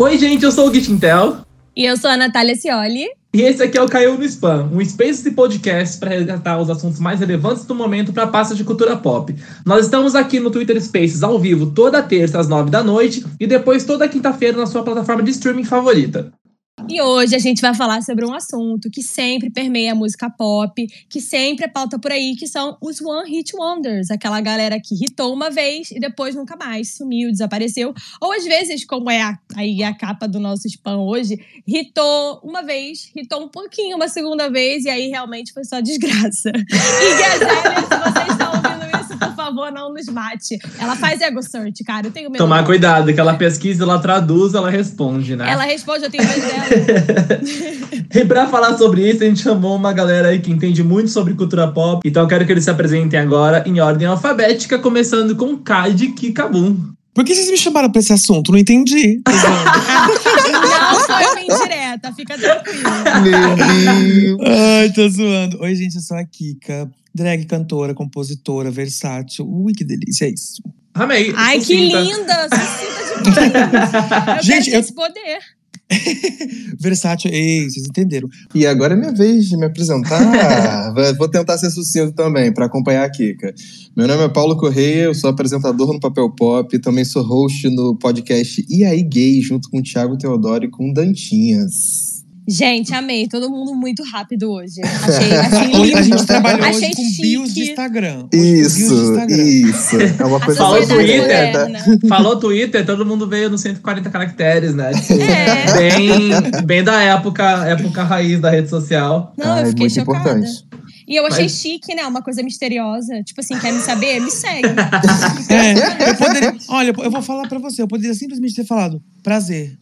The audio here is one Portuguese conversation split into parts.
Oi, gente, eu sou o Gitintel. E eu sou a Natália Cioli. E esse aqui é o Caiu no Spam, um space de podcast para resgatar os assuntos mais relevantes do momento para a pasta de cultura pop. Nós estamos aqui no Twitter Spaces ao vivo toda terça às nove da noite e depois toda quinta-feira na sua plataforma de streaming favorita. E hoje a gente vai falar sobre um assunto que sempre permeia a música pop, que sempre é pauta por aí, que são os One Hit Wonders, aquela galera que hitou uma vez e depois nunca mais sumiu, desapareceu, ou às vezes, como é a, aí a capa do nosso spam hoje, hitou uma vez, hitou um pouquinho uma segunda vez e aí realmente foi só desgraça. E Gazelle, se vocês estão ouvindo favor, não nos mate. Ela faz ego search, cara. Eu tenho medo. Tomar cuidado, que ela pesquisa, ela traduz, ela responde, né? Ela responde, eu tenho medo dela. e pra falar sobre isso, a gente chamou uma galera aí que entende muito sobre cultura pop. Então eu quero que eles se apresentem agora em ordem alfabética, começando com Kai de Kikabum. Por que vocês me chamaram pra esse assunto? Não entendi. Não foi uma indireta, fica tranquilo. Meu Deus. Ai, tô zoando. Oi, gente, eu sou a Kika. Drag, cantora, compositora, versátil. Ui, que delícia, é isso. Amei. Ai, que Sucinta. linda! Sucinta demais. Eu Gente, quero eu- esse poder. versátil, ei, vocês entenderam. E agora é minha vez de me apresentar. Vou- Vou tentar ser sucinto também, para acompanhar a Kika. Meu nome é Paulo Correia, eu sou apresentador no Papel Pop, também sou host no podcast E aí Gay, junto com o Thiago Teodoro e com Dantinhas. Gente, amei. Todo mundo muito rápido hoje. Achei, achei a gente trabalhou Achei hoje com chique. bios de Instagram. Bios de Isso, Instagram. isso. É uma coisa Falou Twitter. moderna. Falou Twitter, todo mundo veio nos 140 caracteres, né? Tipo, É. bem, bem da época, época raiz da rede social. Não, Ah, eu é fiquei muito chocada. importante. E eu achei Mas- chique, né? Uma coisa misteriosa. Tipo assim, quer me saber? Me segue. É, eu poderia. Olha, eu vou falar pra você, eu poderia simplesmente ter falado prazer.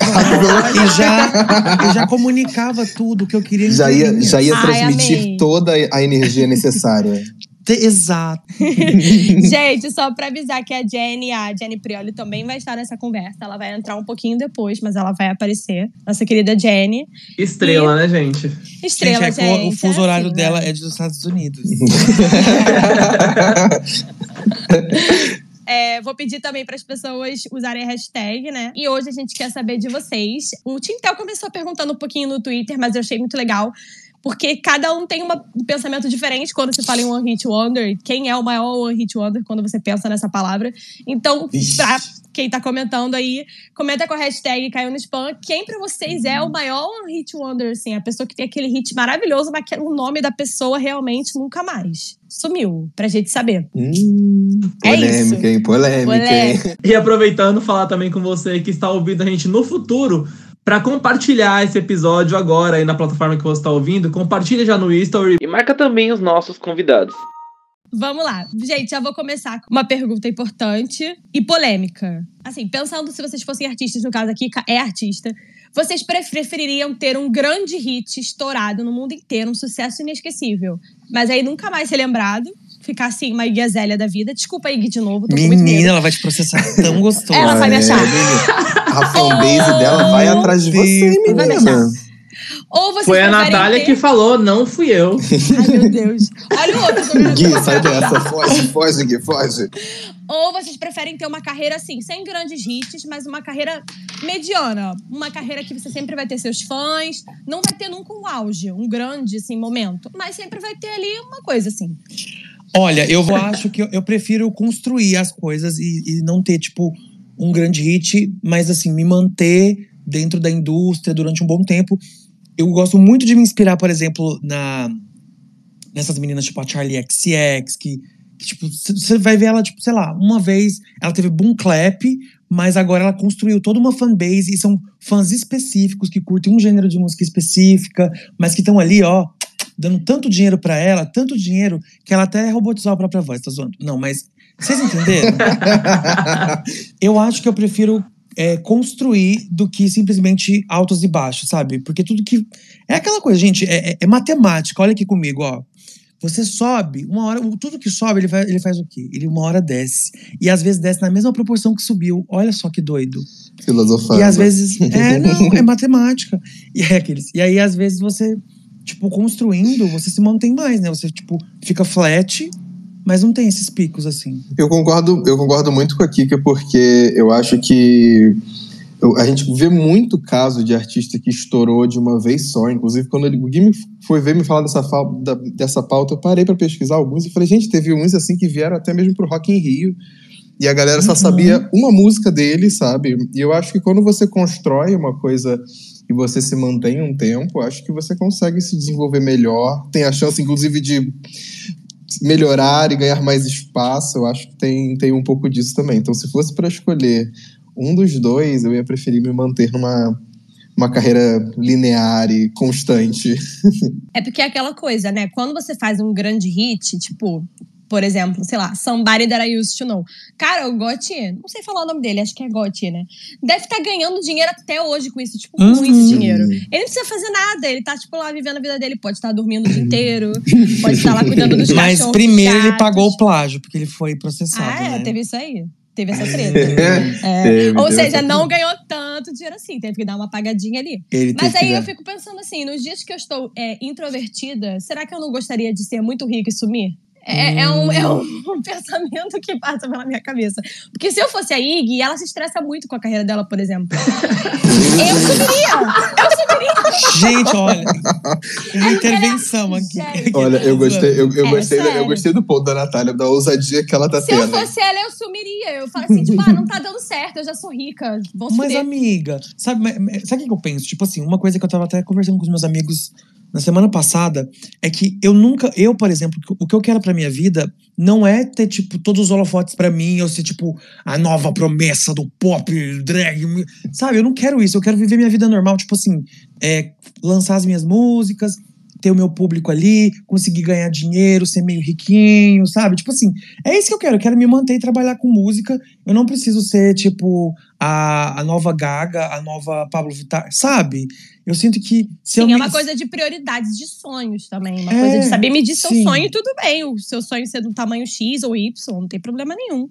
E já, eu já comunicava tudo que eu queria. Já ia, já ia Ai, transmitir amei. toda a energia necessária. Exato. Gente, só pra avisar que a Jenny, a Jenny Prioli, também vai estar nessa conversa. Ela vai entrar um pouquinho depois, mas ela vai aparecer. Nossa querida Jenny. Estrela, né, gente? Estrela, gente, gente. é que o, o fuso é horário assim, dela né? é dos Estados Unidos. É, vou pedir também para as pessoas usarem a hashtag, né? E hoje a gente quer saber de vocês. O Tintel começou perguntando um pouquinho no Twitter, mas eu achei muito legal. Porque cada um tem uma- um pensamento diferente quando se fala em One Hit Wonder. Quem é o maior One Hit Wonder quando você pensa nessa palavra. Então, Ixi. pra quem tá comentando aí, comenta com a hashtag Caiu no Spam. Quem pra vocês é o maior One Hit Wonder, assim? A pessoa que tem aquele hit maravilhoso, mas que o nome da pessoa realmente nunca mais sumiu. Pra gente saber. Hum, É polêmica, isso. hein? Polêmica, hein? Polêmica. E aproveitando, falar também com você que está ouvindo a gente no futuro, para compartilhar esse episódio agora aí na plataforma que você está ouvindo, compartilha já no Story e marca também os nossos convidados. Vamos lá. Gente, já vou começar com uma pergunta importante e polêmica. Assim, pensando se vocês fossem artistas, no caso aqui, é artista, vocês pre- prefeririam ter um grande hit estourado no mundo inteiro, um sucesso inesquecível, mas aí nunca mais ser lembrado, ficar assim, uma Iggy Azalea da vida. Desculpa, Iggy, de novo, tô com muito Menina, medo. ela vai te processar tão gostoso. Ela vai me achar. É, A fanbase dela vai atrás de você, Deus. Vai me menina. Ou vocês Foi a Natália ter... que falou, não fui eu. Ai, meu Deus. Olha o outro. Gui, sai dessa, foge, foge, Gui, foge. Ou vocês preferem ter uma carreira assim, sem grandes hits, mas uma carreira mediana. Uma carreira que você sempre vai ter seus fãs. Não vai ter nunca um auge, um grande assim, momento. Mas sempre vai ter ali uma coisa assim. Olha, eu acho que eu, eu prefiro construir as coisas e, e não ter, tipo, um grande hit, mas assim, me manter dentro da indústria durante um bom tempo. Eu gosto muito de me inspirar, por exemplo, na nessas meninas tipo a Charlie XCX, que, que tipo, você vai ver ela, tipo, sei lá, uma vez ela teve boom clap, mas agora ela construiu toda uma fanbase e são fãs específicos que curtem um gênero de música específica, mas que estão ali, ó, dando tanto dinheiro pra ela, tanto dinheiro, que ela até robotizou a própria voz, tá zoando? Não, mas vocês entenderam? eu acho que eu prefiro é, construir do que simplesmente altos e baixos, sabe? Porque tudo que. É aquela coisa, gente, é, é- é matemática. Olha aqui comigo, ó. Você sobe, uma hora. Tudo que sobe, ele, vai, ele faz o quê? Ele uma hora desce. E às vezes desce na mesma proporção que subiu. Olha só que doido. Filosofando. E às vezes. É, não, é matemática. E, é aqueles, e aí, às vezes, você, tipo, construindo, você se mantém mais, né? Você, tipo, fica flat, mas não tem esses picos assim. Eu concordo, eu concordo muito com a Kika, porque eu acho que a gente vê muito caso de artista que estourou de uma vez só. Inclusive, quando ele, o Gui me foi ver me falar dessa, da- dessa pauta, eu parei pra pesquisar alguns e falei, gente, teve uns assim que vieram até mesmo pro Rock in Rio. E a galera só Uhum. sabia uma música dele, sabe? E eu acho que quando você constrói uma coisa e você se mantém um tempo, acho que você consegue se desenvolver melhor. Tem a chance, inclusive, de melhorar e ganhar mais espaço. Eu acho que tem, tem um pouco disso também. Então, se fosse para escolher um dos dois, eu ia preferir me manter numa uma carreira linear e constante. É porque é aquela coisa, né? Quando você faz um grande hit, tipo, por exemplo, sei lá, Somebody That I Used to Know. Cara, o Gotti, não sei falar o nome dele, acho que é Gotti, né? Deve estar ganhando dinheiro até hoje com isso, tipo, Uhum. muito dinheiro. Ele não precisa fazer nada, ele tá, tipo, lá vivendo a vida dele. Pode estar dormindo o dia inteiro, pode estar lá cuidando dos Mas cachorros, primeiro dos ele pagou o plágio, porque ele foi processado, Ah, é, né? teve isso aí. Teve essa treta. É. Teve, Ou seja, não ganhou tanto dinheiro assim, teve que dar uma pagadinha ali. Ele Mas aí eu fico pensando assim, nos dias que eu estou é, introvertida, será que eu não gostaria de ser muito rica e sumir? É, é um, é um pensamento que passa pela minha cabeça. Porque se eu fosse a Iggy, ela se estressa muito com a carreira dela, por exemplo. eu sumiria! Eu sumiria! Gente, olha, uma intervenção aqui. Olha, eu gostei, eu, eu É, gostei, da- eu gostei do ponto da Natália, da ousadia que ela tá Se eu tendo. fosse ela, eu sumiria. Eu falo assim, tipo, ah, não tá dando certo, eu já sou rica. Se Mas, amiga, sabe, sabe o que que eu penso? Tipo assim, uma coisa que eu tava até conversando com os meus amigos na semana passada é que eu nunca, eu, por exemplo, o que eu quero pra minha vida não é ter, tipo, todos os holofotes pra mim, eu ser, tipo, a nova promessa do pop, drag, sabe? Eu não quero isso, eu quero viver minha vida normal, tipo assim, é, lançar as minhas músicas, ter o meu público ali, conseguir ganhar dinheiro, ser meio riquinho, sabe? Tipo assim, é isso que eu quero, eu quero me manter e trabalhar com música, eu não preciso ser, tipo, a, a nova Gaga, a nova Pablo Vittar, sabe? Eu sinto que se eu Sim, é me- uma coisa de prioridades de sonhos também. Uma É, coisa de saber medir seu sim. sonho e tudo bem. O seu sonho ser do tamanho X ou Y, não tem problema nenhum.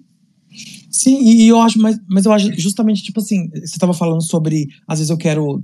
Sim, e, eu acho, mas, mas eu acho justamente, tipo assim, você tava falando sobre, às vezes eu quero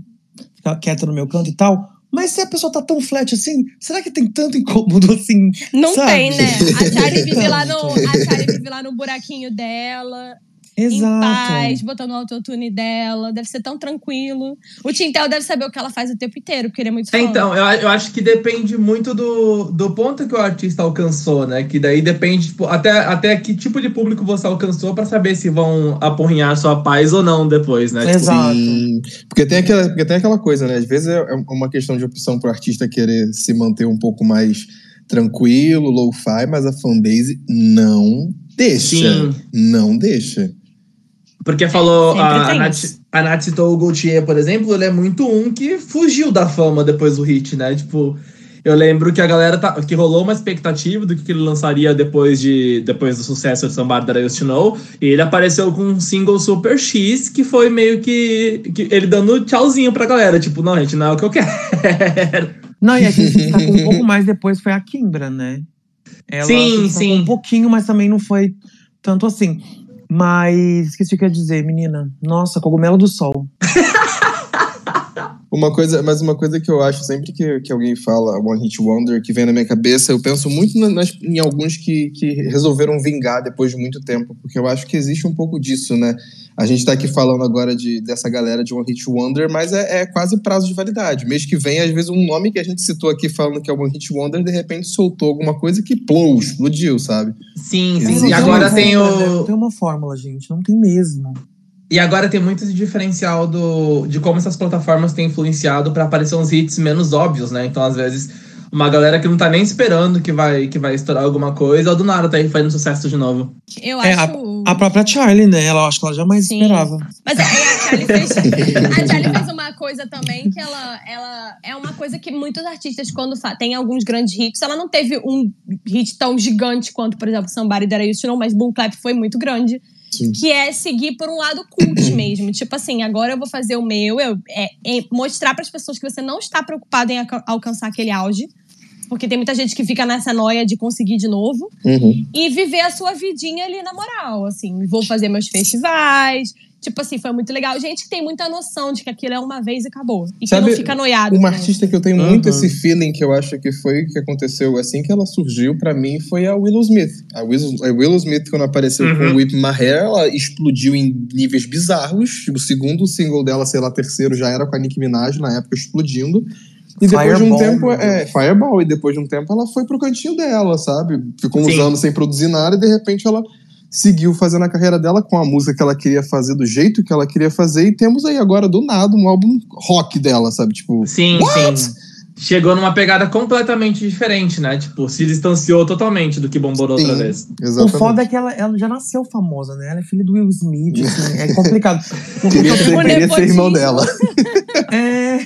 ficar quieta no meu canto e tal, mas se a pessoa tá tão flat assim, será que tem tanto incômodo assim? Não Sabe? tem, né? A Charlie vive lá no, a Charlie vive lá no buraquinho dela, em Exato. paz, botando o autotune dela. Deve ser tão tranquilo. O Tintel deve saber o que ela faz o tempo inteiro, porque ele é muito fã. É, Então, eu, eu acho que depende muito do, do ponto que o artista alcançou, né? Que daí depende, tipo, até, até que tipo de público você alcançou pra saber se vão apurrinhar sua paz ou não depois, né? Tipo, Exato. Sim, porque tem, aquela, porque tem aquela coisa, né? Às vezes é é uma questão de opção pro artista querer se manter um pouco mais tranquilo, low-fi, mas a fanbase não deixa. Sim. Não deixa. Porque falou, Sempre a, a, Nath, a Nath citou o Gaultier, por exemplo, ele é muito um que fugiu da fama depois do hit, né? Tipo, eu lembro que a galera tá, que rolou uma expectativa do que ele lançaria depois de depois do sucesso de Somebody That I Used to Know, e ele apareceu com um single Super X que foi meio que, que ele dando tchauzinho pra galera, tipo, não, gente, não é o que eu quero. Não, e a gente destacou um pouco mais depois foi a Kimbra, né? Ela Sim, destacou sim. Um pouquinho, mas também não foi tanto assim. Mas esqueci o que eu ia dizer, menina. Nossa, cogumelo do sol. Uma coisa, mas uma coisa que eu acho sempre que, que alguém fala One Hit Wonder, que vem na minha cabeça, eu penso muito na- nas, em alguns que, que resolveram vingar depois de muito tempo, porque eu acho que existe um pouco disso, né? A gente tá aqui falando agora de, dessa galera de One Hit Wonder, mas é, é quase prazo de validade. Mês que vem, às vezes, um nome que a gente citou aqui falando que é One Hit Wonder, de repente soltou alguma coisa que plou, explodiu, sabe? Sim, sim. E agora uma tem fórmula, né? o. Não tem uma fórmula, gente. Não tem mesmo. E agora tem muito esse diferencial do, de como essas plataformas têm influenciado pra aparecer uns hits menos óbvios, né? Então, às vezes, uma galera que não tá nem esperando que vai, que vai estourar alguma coisa, ou do nada tá aí fazendo sucesso de novo. Eu É, acho. A própria Charlie, né? Ela acho que ela jamais Sim. esperava. Mas aí a Charlie fez, a Charlie fez uma coisa também que ela, ela é uma coisa que muitos artistas, quando tem alguns grandes hits, ela não teve um hit tão gigante quanto, por exemplo, Somebody That I Used to Know, mas Boom Clap foi muito grande. Sim. Que é seguir por um lado cult mesmo. Tipo assim, agora eu vou fazer o meu, eu, é, é mostrar para as pessoas que você não está preocupado em alca- alcançar aquele auge. Porque tem muita gente que fica nessa noia de conseguir de novo Uhum. e viver a sua vidinha ali na moral, assim, vou fazer meus festivais, Tipo assim, foi muito legal. Gente que tem muita noção de que aquilo é uma vez e acabou. E Sabe, que não fica noiado. Uma né? artista que eu tenho muito Uhum. esse feeling que eu acho que foi o que aconteceu assim que ela surgiu pra mim foi a Willow Smith. A Willow, a Willow Smith quando apareceu Uhum. com Whip My Hair, ela explodiu em níveis bizarros. O segundo single dela, sei lá, terceiro já era com a Nicki Minaj na época explodindo. E depois de um Fireball, tempo, é. Fireball, e depois de um tempo ela foi pro cantinho dela, sabe? Ficou uns Sim. anos sem produzir nada e de repente ela seguiu fazendo a carreira dela com a música que ela queria fazer do jeito que ela queria fazer e temos aí agora do nada um álbum rock dela, sabe? Tipo, Sim, What? sim. Chegou numa pegada completamente diferente, né? Tipo, se distanciou totalmente do que bombou da outra vez. O exatamente. foda é que ela, ela já nasceu famosa, né? Ela é filha do Will Smith, assim, é complicado. O que Queria eu ser, O queria ser irmão dela. É,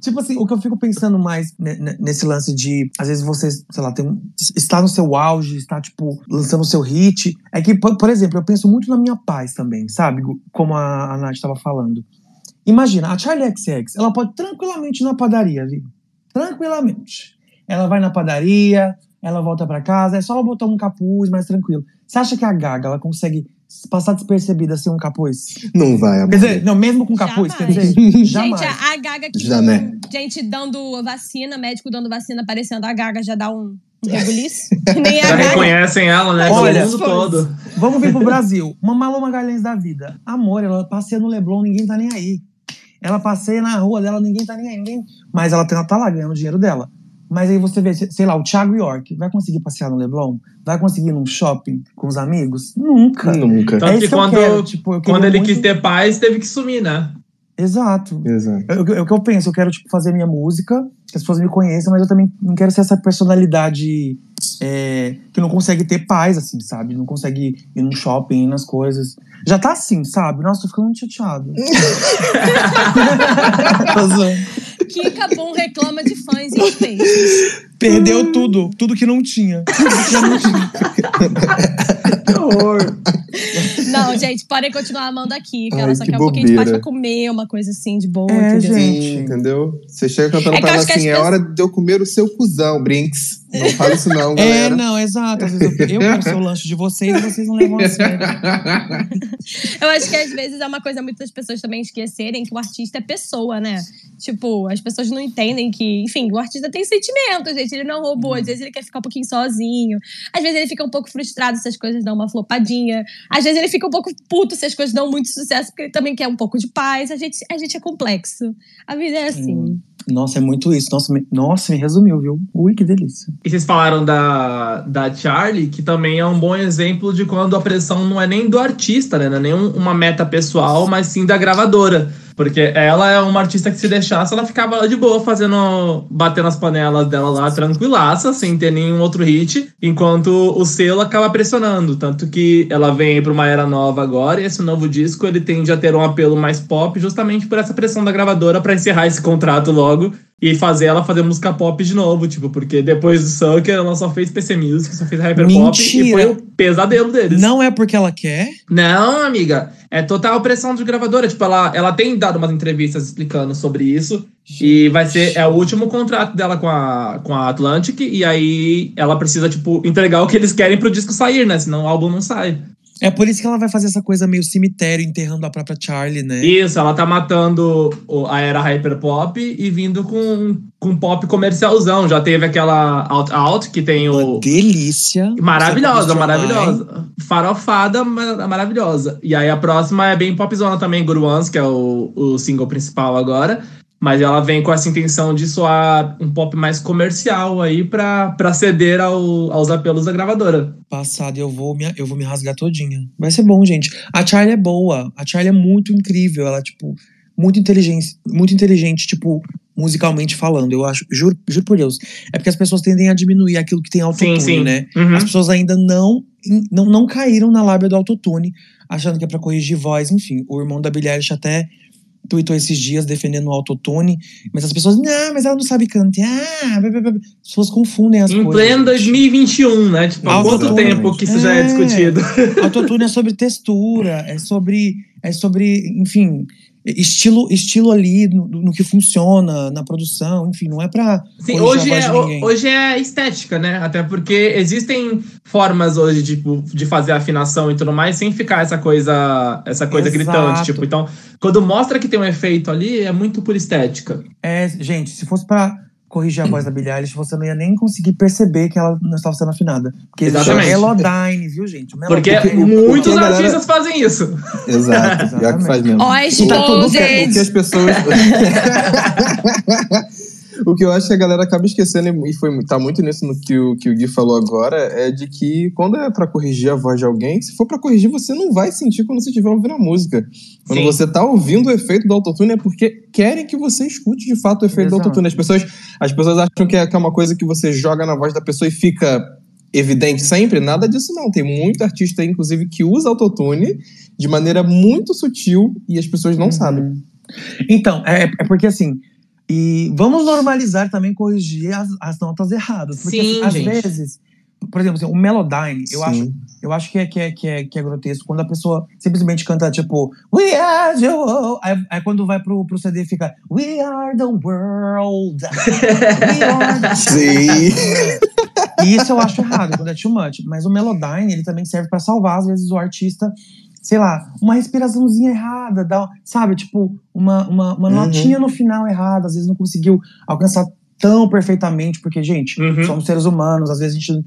tipo assim, o que eu fico pensando mais ne- ne- nesse lance de, às vezes você, sei lá, tem, um- está no seu auge, está, tipo, lançando o seu hit. É que, por, por exemplo, eu penso muito na minha paz também, sabe? Como a, a Nath estava falando. Imagina, a Charlie XX, ela pode tranquilamente ir na padaria, viu? Tranquilamente. Ela vai na padaria, ela volta pra casa, é só ela botar um capuz mais tranquilo. Você acha que a Gaga, ela consegue passar despercebida sem um capuz? Não vai, amor. Quer dizer, não, mesmo com capuz, quer Jamais. dizer, jamais. Gente, a, a Gaga que Já, com- né? gente dando vacina, médico dando vacina, aparecendo a Gaga já dá um, rebuliço. Que Nem a Já Gaga. reconhecem ela, né? Olha, mundo todo. Vamos vir pro Brasil. Uma Malu Magalhães da vida. Amor, ela passeia no Leblon, ninguém tá nem aí. Ela passeia na rua dela, ninguém tá nem aí. Ninguém... Mas ela tá tá lá ganhando o dinheiro dela. Mas aí você vê, sei lá, o Thiago York vai conseguir passear no Leblon? Vai conseguir ir num shopping com os amigos? Nunca. Nunca. Tanto é que isso quando- que eu quero. Tipo, eu Quando ele muito- quis ter paz, teve que sumir, né? Exato. Exato. É o que- é o que eu penso, eu quero tipo, fazer minha música, que as pessoas me conheçam, mas eu também não quero ser essa personalidade é, que não consegue ter paz, assim, sabe? Não consegue ir num shopping, ir nas coisas. Já tá assim, sabe? Nossa, tô ficando muito chateado. Kika Boom reclama de fãs space. Perdeu tudo, tudo que não tinha. Tudo que já não tinha. Que horror. Não, gente, podem continuar amando a Kika. Ai, Ela só que quer um pouquinho de bobeira. pra comer, uma coisa assim, de boa, É, entendeu? gente. Sim, entendeu? Você chega cantando É que pra ela que assim, as é hora de eu comer o seu cuzão, Brinks. Não fala isso não, É, galera. não, exato. Às vezes eu, eu quero ser o lanche de vocês e vocês não levam a sério. Eu acho que às vezes é uma coisa muito das pessoas também esquecerem que o artista é pessoa, né? Tipo, as pessoas não entendem que, enfim, o artista tem sentimentos, gente. Ele não é um robô. Às vezes ele quer ficar um pouquinho sozinho. Às vezes ele fica um pouco frustrado se as coisas dão uma flopadinha. Às vezes ele fica um pouco puto se as coisas dão muito sucesso, porque ele também quer um pouco de paz. A gente, a gente é complexo. A vida é assim. Nossa, é muito isso. Nossa, me, nossa, me resumiu, viu? Ui, que delícia. E vocês falaram da, da Charlie, que também é um bom exemplo de quando a pressão não é nem do artista, né? Não é nem um- uma meta pessoal, mas sim da gravadora. Porque ela é uma artista que se deixasse, ela ficava lá de boa, fazendo. batendo as panelas dela lá, tranquilaça, sem ter nenhum outro hit, enquanto o selo acaba pressionando. Tanto que ela vem pra uma era nova agora, e esse novo disco ele tende a ter um apelo mais pop, justamente por essa pressão da gravadora pra encerrar esse contrato logo e fazer ela fazer música pop de novo, tipo, porque depois do Sucker ela só fez PC Music, só fez Hyper Pop e foi o pesadelo deles. Não é porque ela quer? Não, amiga, é total pressão de gravadora. Tipo, ela, ela tem dado umas entrevistas explicando sobre isso. E vai ser é o último contrato dela com a, com a Atlantic. E aí ela precisa, tipo, entregar o que eles querem pro disco sair, né? Senão o álbum não sai. É por isso que ela vai fazer essa coisa meio cemitério, enterrando a própria Charlie, né? Isso, ela tá matando a era hyperpop e vindo com, com pop comercialzão. Já teve aquela Out Out, que tem Uma o. delícia. Maravilhosa, maravilhosa. Farofada, ma- maravilhosa. E aí a próxima é bem popzona também, Guru Ones, que é o, o single principal agora. Mas ela vem com essa intenção de soar um pop mais comercial aí pra, pra ceder ao- aos apelos da gravadora. Passado, eu vou, me, eu vou me rasgar todinha. Vai ser bom, gente. A Charlie é boa. A Charlie é muito incrível. Ela, tipo, muito inteligente, muito inteligente, tipo, musicalmente falando. Eu acho, juro, juro por Deus. É porque as pessoas tendem a diminuir aquilo que tem autotune, Sim, sim. né? Uhum. As pessoas ainda não, não, não caíram na lábia do autotune, achando que é pra corrigir voz. Enfim, o irmão da Billie Eilish até tweetou esses dias defendendo o autotune, mas as pessoas, não, mas ela não sabe cantar. blá, blá, blá." As pessoas confundem as Em coisas. pleno gente. 2021, né? Tipo, há quanto tempo que isso já é É. discutido? Autotune é sobre textura, é sobre, é sobre, enfim, estilo, estilo ali no, no que funciona, na produção, enfim, não é pra. Sim, corrigir a hoje é, de hoje é estética, né? Até porque existem formas hoje tipo, de fazer afinação e tudo mais sem ficar essa coisa, essa coisa Exato. gritante. Tipo, então, quando mostra que tem um efeito ali, é muito por estética. É, gente, se fosse pra corrigir a voz da Billie Eilish, você não ia nem conseguir perceber que ela não estava sendo afinada. Porque Exatamente. Melodyne, viu, gente? O Porque Melodyne. o- muitos o que a galera- artistas fazem isso. Exato, pior que faz mesmo. Ó, O, Tá o que, exposed. o que as pessoas. o que eu acho que a galera acaba esquecendo, e foi, tá muito nisso no que o, que o Gui falou agora, é de que quando é pra corrigir a voz de alguém, se for pra corrigir, você não vai sentir quando você estiver ouvindo a música. Quando Sim. você tá ouvindo o efeito do autotune, é porque querem que você escute de fato o efeito do Exato. autotune. As pessoas, as pessoas acham que é, que é uma coisa que você joga na voz da pessoa e fica evidente sempre. Nada disso não. Tem muito artista, inclusive, que usa autotune de maneira muito sutil e as pessoas não Uhum. sabem. Então, é, é porque assim. E vamos normalizar também corrigir as, as notas erradas. Porque Sim, assim, às gente. vezes, por exemplo, assim, o Melodyne, eu Sim. acho, eu acho que, é, que, é, que, é, que é grotesco quando a pessoa simplesmente canta tipo We are the world. Aí, aí quando vai pro, pro CD fica We are the world. We are the Sim. E isso eu acho errado, quando é too much. Mas o Melodyne, ele também serve pra salvar, às vezes, o artista, sei lá, uma respiraçãozinha errada, dá, sabe? Tipo, uma, uma, uma Uhum. notinha no final errada, às vezes não conseguiu alcançar tão perfeitamente, porque, gente, Uhum. somos seres humanos, às vezes a gente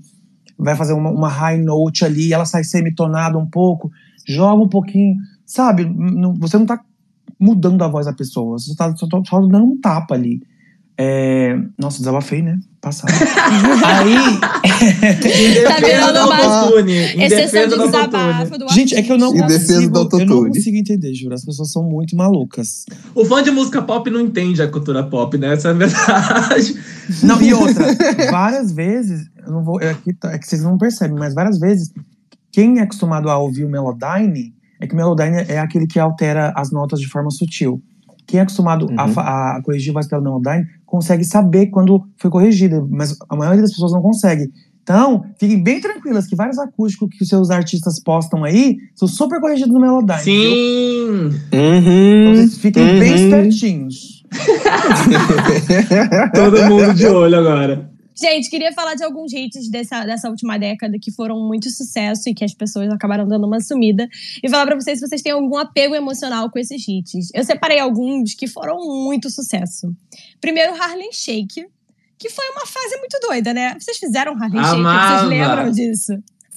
vai fazer uma, uma high note ali, ela sai semitonada um pouco, joga um pouquinho, sabe? Não- você não tá mudando a voz da pessoa, você tá só, só dando um tapa ali. É... Nossa, desabafei, né? Passado. Aí. Em Tá defesa virando do uma autotune. Em Exceção defesa do autotune. desabafo do Gente, é que eu não consigo. do Eu não consigo entender, juro. As pessoas são muito malucas. O fã de música pop não entende a cultura pop, né? Essa é a verdade. Não, e outra, várias vezes, eu não vou. É que, tá- é que vocês não percebem, mas várias vezes, quem é acostumado a ouvir o Melodyne, é que o Melodyne é aquele que altera as notas de forma sutil. Quem é acostumado a Uhum. fa- a, corrigir voz pelo Melodyne consegue saber quando foi corrigida, mas a maioria das pessoas não consegue. Então, fiquem bem tranquilas que vários acústicos que os seus artistas postam aí são super corrigidos no Melodyne. Sim. Então Uhum. vocês fiquem bem Uhum. espertinhos. Todo mundo de olho agora. Gente, queria falar de alguns hits dessa, dessa última década que foram muito sucesso e que as pessoas acabaram dando uma sumida. E falar pra vocês se vocês têm algum apego emocional com esses hits. Eu separei alguns que foram muito sucesso. Primeiro, Harlem Shake, que foi uma fase muito doida, né? Vocês fizeram Harlem Shake? Amava. Vocês lembram disso?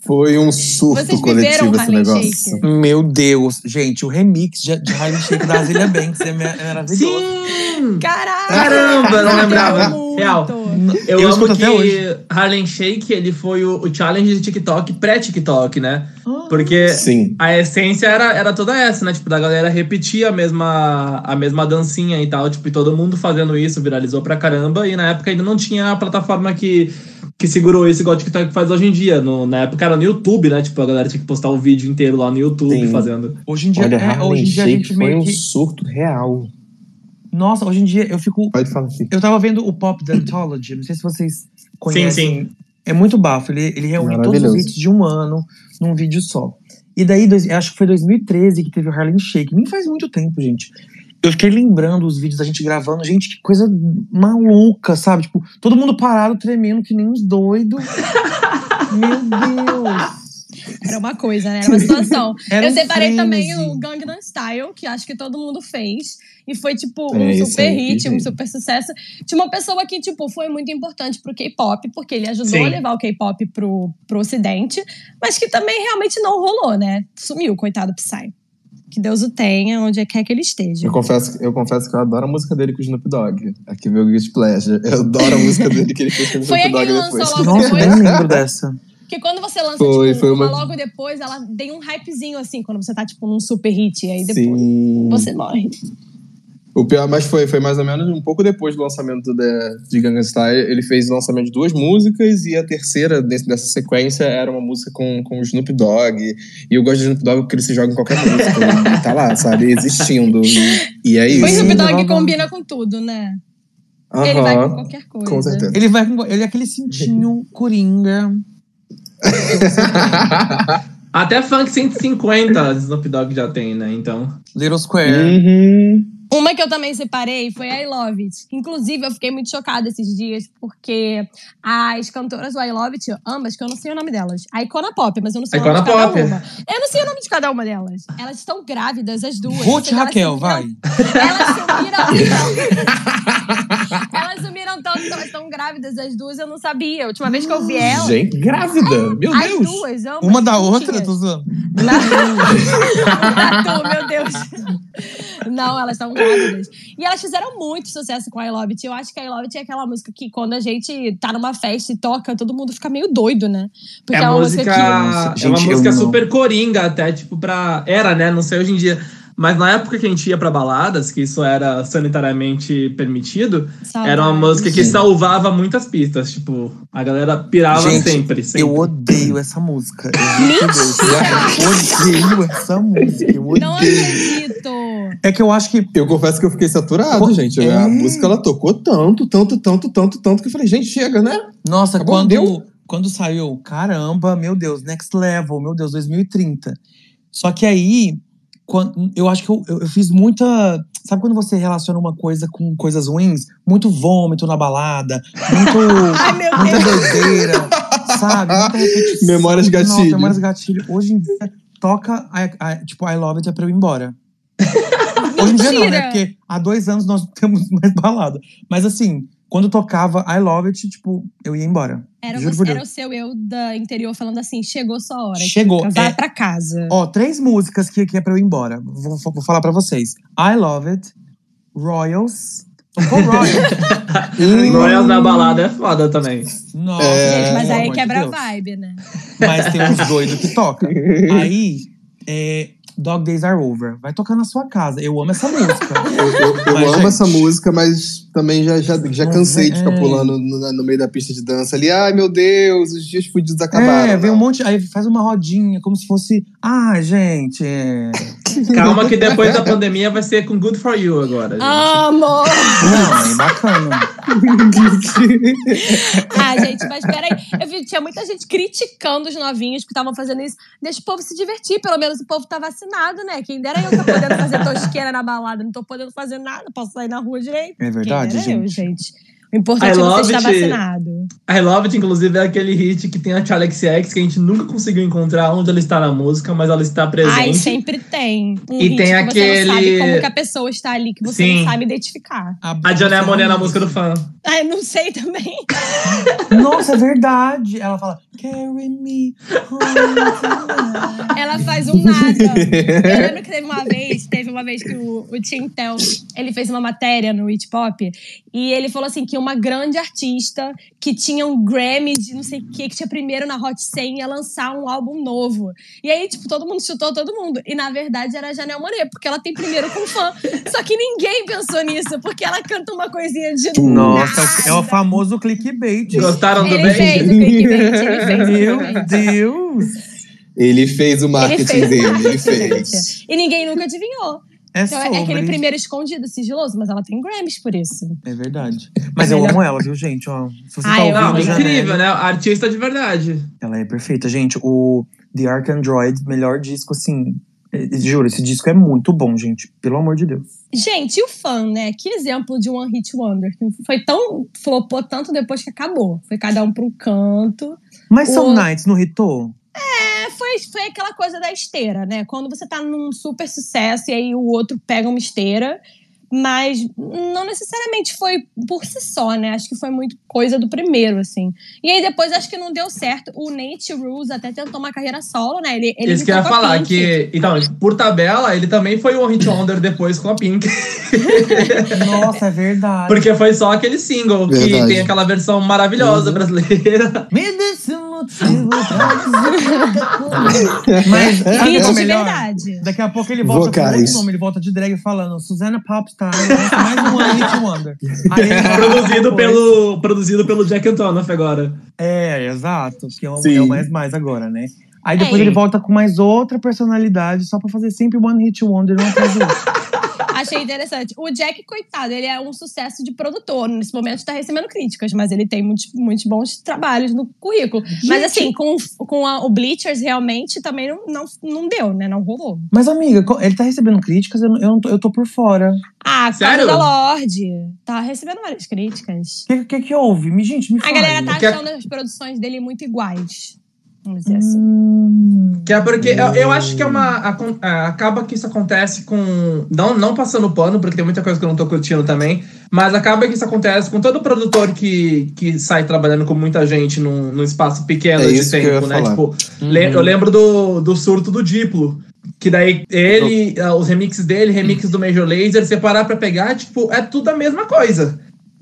Foi um surto Vocês coletivo esse Harlem negócio. Shake? Meu Deus, gente, o remix de, de Harlem Shake da Azilia Banks é é maravilhoso. Sim! Caraca! Caramba, eu não lembrava. Muito. Real. Eu, Eu amo que até hoje. Harlem Shake ele foi o, o challenge de TikTok pré-TikTok, né? Ah, Porque Sim. a essência era, era toda essa, né? Tipo, da galera repetir a mesma, a mesma dancinha e tal. Tipo, e todo mundo fazendo isso, viralizou pra caramba. E na época ainda não tinha a plataforma que, que segurou isso, igual o TikTok faz hoje em dia. No, na época era no YouTube, né? Tipo, a galera tinha que postar o vídeo inteiro lá no YouTube Sim. fazendo. Hoje em dia, Olha, é, hoje em dia a gente foi meio um que. surto real. Nossa, hoje em dia eu fico. Pode falar aqui. Eu tava vendo o Pop Dantology, não sei se vocês conhecem. sim. É muito bafo, ele, ele reúne todos os hits de um ano num vídeo só. E daí, dois, acho que foi 2013 que teve o Harlem Shake. Nem faz muito tempo, gente. Eu fiquei lembrando os vídeos da gente gravando. Gente, que coisa maluca, sabe? Tipo, todo mundo parado, tremendo, que nem uns doidos. Meu Deus. Era uma coisa, né? Era uma situação. Era eu um separei também o Gangnam Style, que acho que todo mundo fez. E foi, tipo, É, um esse super aí, hit, um super sucesso. Tinha uma pessoa que, tipo, foi muito importante pro K-pop, porque ele ajudou Sim. a levar o K-pop pro, pro ocidente, mas que também realmente não rolou, né? Sumiu, coitado Psy. Que Deus o tenha, onde quer que ele esteja. Eu confesso, eu confesso que eu adoro a música dele com o Snoop Dogg. Aqui veio o Guilty Pleasure. Eu adoro a música dele que ele fez com o Foi Snoop Dogg lançou depois. logo Nossa, depois. nem lembro dessa. Porque quando você lança, Foi, tipo, foi uma... uma- logo depois, ela tem um hypezinho, assim, quando você tá, tipo, num super hit. E aí depois Sim. você morre. O pior, mas foi, foi mais ou menos um pouco depois do lançamento de, de Gangnam Style. Ele fez o lançamento de duas músicas e a terceira desse, dessa sequência era uma música com, com o Snoop Dogg. E eu gosto de Snoop Dogg porque ele se joga em qualquer música. ele tá lá, sabe? Existindo. E, e é O isso. Snoop Dogg combina com tudo, né? Ele vai com qualquer coisa. com certeza. Ele vai com. Ele é aquele cintinho coringa. Até funk 150 Snoop Dogg já tem, né? Então. Little Square. Uhum. Uma que eu também separei foi I Love It. Inclusive, eu fiquei muito chocada esses dias, porque as cantoras do I Love It, ambas, que eu não sei o nome delas. A Icona Pop, mas eu não sei Icona o nome de cada Pop. uma. Eu não sei o nome de cada uma delas. Elas estão grávidas, as duas. Ruth Elas Raquel, sumiram- vai. Elas sumiram. elas sumiram tanto que elas estão grávidas, as duas, eu não sabia. A última vez que eu vi elas. Gente, grávida. Meu As Deus. duas, ambas. Uma da outra, tô zoando. Não, meu Deus. Não, elas estão grávidas. E elas fizeram muito sucesso com I Love It. Eu acho que I Love It é aquela música que quando a gente tá numa festa e toca, todo mundo fica meio doido, né? Porque É, é, a uma música, música que. é uma Gente, música super coringa, até, tipo, pra. Era, né? Não sei hoje em dia. Mas na época que a gente ia pra baladas, que isso era sanitariamente permitido, era uma música que salvava muitas pistas. Tipo, a galera pirava Gente, sempre, sempre. Eu odeio essa música. Eu odeio essa música. Eu Não odeio. acredito. É que eu acho que. Eu confesso que eu fiquei saturado, Pô, gente. é. A música ela tocou tanto, tanto, tanto, tanto, tanto que eu falei, gente, chega, né? Nossa, Acabou, quando, deu? quando saiu, caramba, meu Deus, next level, meu Deus, 2030. Só que aí, quando, eu acho que eu, eu, eu fiz muita. Sabe quando você relaciona uma coisa com coisas ruins? Muito vômito na balada, muito. Ai, muita Deus. doideira, sabe? Muita repetição. Memórias de Nossa, gatilho. memórias de gatilho. Hoje em dia, toca, I- I- tipo, I Love It é pra eu ir embora. Hoje em dia não, né? Porque há dois anos nós não temos mais balada. Mas assim, quando tocava I Love It, tipo, eu ia embora. Era, Juro você, era o seu eu da interior falando assim: chegou sua hora. Chegou, Vai é. pra casa. Ó, três músicas que, que é pra eu ir embora. Vou, vou falar pra vocês. I Love It, Royals. Tocou Royals. Royals na balada é foda também. Nossa, É, Gente, mas aí de quebra a vibe, né? Mas tem uns doidos que tocam. Aí, é, Dog Days Are Over. Vai tocar na sua casa. Eu amo essa música. Eu, eu- eu Mas, amo gente- essa música, mas também já, já, já cansei de ficar vem. pulando no, no meio da pista de dança ali. Ai, meu Deus, os dias fudidos acabaram. é, vem um Não. monte. Aí faz uma rodinha, como se fosse. Ah, gente. Calma que depois da pandemia vai ser com Good For You agora, gente. Amor! Não, é bacana. Ah, gente, mas peraí. Eu vi tinha muita gente criticando os novinhos que estavam fazendo isso. Deixa o povo se divertir, pelo menos o povo tá vacinado, né? Quem dera eu tá podendo fazer tosqueira na balada. Não tô podendo fazer nada, posso sair na rua direito. É verdade, Quem dera eu, gente. O importante I é você estar it. vacinado. I Love It, inclusive, é aquele hit que tem a Charlie XX, que a gente nunca conseguiu encontrar onde ela está na música, mas ela está presente. Ai, sempre tem. Um E hit tem que você aquele- não sabe como que a pessoa está ali, que você Sim. não sabe identificar. A Janelle Monáe na música do fã. Ai, não sei também. Nossa, é verdade. Ela fala, carry me home. Ela faz um nada. Eu lembro que teve uma vez, teve uma vez que o, o Tim Tel, ele fez uma matéria no It Pop e ele falou assim que uma grande artista que tinha um Grammy de não sei o que, que tinha primeiro na Hot 100 ia lançar um álbum novo. E aí, tipo, todo mundo chutou todo mundo. E na verdade era a Janelle Monáe, porque ela tem primeiro com fã. Só que ninguém pensou nisso, porque ela canta uma coisinha de Nossa, nada. é o famoso clickbait. Gostaram do Ele bem? fez o clickbait, ele fez o Meu clickbait. Deus. Ele fez o marketing Ele fez dele, o ele fez. E ninguém nunca adivinhou. É Então, é sobre. aquele primeiro escondido, sigiloso, mas ela tem Grammys por isso. É verdade. Mas eu amo ela, viu, gente? Ó, se você Ah, tá ouvindo, Não. Janelle, incrível, né? Artista de verdade. Ela é perfeita. Gente, o The Ark Android, melhor disco, assim. eh, Juro, esse disco é muito bom, gente. Pelo amor de Deus. Gente, e o fã, né? Que exemplo de One Hit Wonder. que Foi tão. flopou tanto depois que acabou. Foi cada um pra um canto. Mas Some O- Nights não hitou? É, foi, foi aquela coisa da esteira, né? Quando você tá num super sucesso e aí o outro pega uma esteira. Mas não necessariamente foi por si só, né? Acho que foi muito coisa do primeiro, assim. E aí depois acho que não deu certo. O Nate Rules até tentou uma carreira solo, né? Ele, ele Isso que eu ia falar, Pink. que. Então, por tabela, ele também foi o One Hit Wonder depois com a Pink. Nossa, é verdade. Porque foi só aquele single, que Verdade. tem aquela versão maravilhosa Uhum. brasileira. Me motivo pra dizer. Mas o é Hit o de melhor? verdade. Daqui a pouco ele volta com Vocais. outro nome, ele volta de drag falando Susana Popstar, lança mais um One Hit Wonder. Produzido, pelo, produzido pelo Jack Antonoff agora. É, exato, que é o, Sim. é o mais mais agora, né? Aí depois É. ele volta com mais outra personalidade, só pra fazer sempre One Hit Wonder um atrás do outro. Achei interessante. O Jack, coitado, ele é um sucesso de produtor. Nesse momento está recebendo críticas, mas ele tem muitos, muitos bons trabalhos no currículo. Mas assim, com, com a- o Bleachers realmente também não, não, não deu, né? Não rolou. Mas, amiga, ele tá recebendo críticas, eu, eu, tô, eu tô por fora. Ah, Sério? da Lorde. Tá recebendo várias críticas. O que, que, que houve? Me, gente, me A fala. galera tá achando as produções dele muito iguais. Vamos dizer assim. Hum. Que é porque eu, eu acho que é uma. acon- é, acaba que isso acontece com. Não, não passando pano, porque tem muita coisa que eu não tô curtindo também. Mas acaba que isso acontece com todo produtor que, que sai trabalhando com muita gente num, num espaço pequeno É de isso que eu ia tempo, né? falar. Tipo, le- eu lembro do, do surto do Diplo. Que daí ele, ah, os remixes dele, remixes do Major Laser, você parar pra pegar, tipo, é tudo a mesma coisa.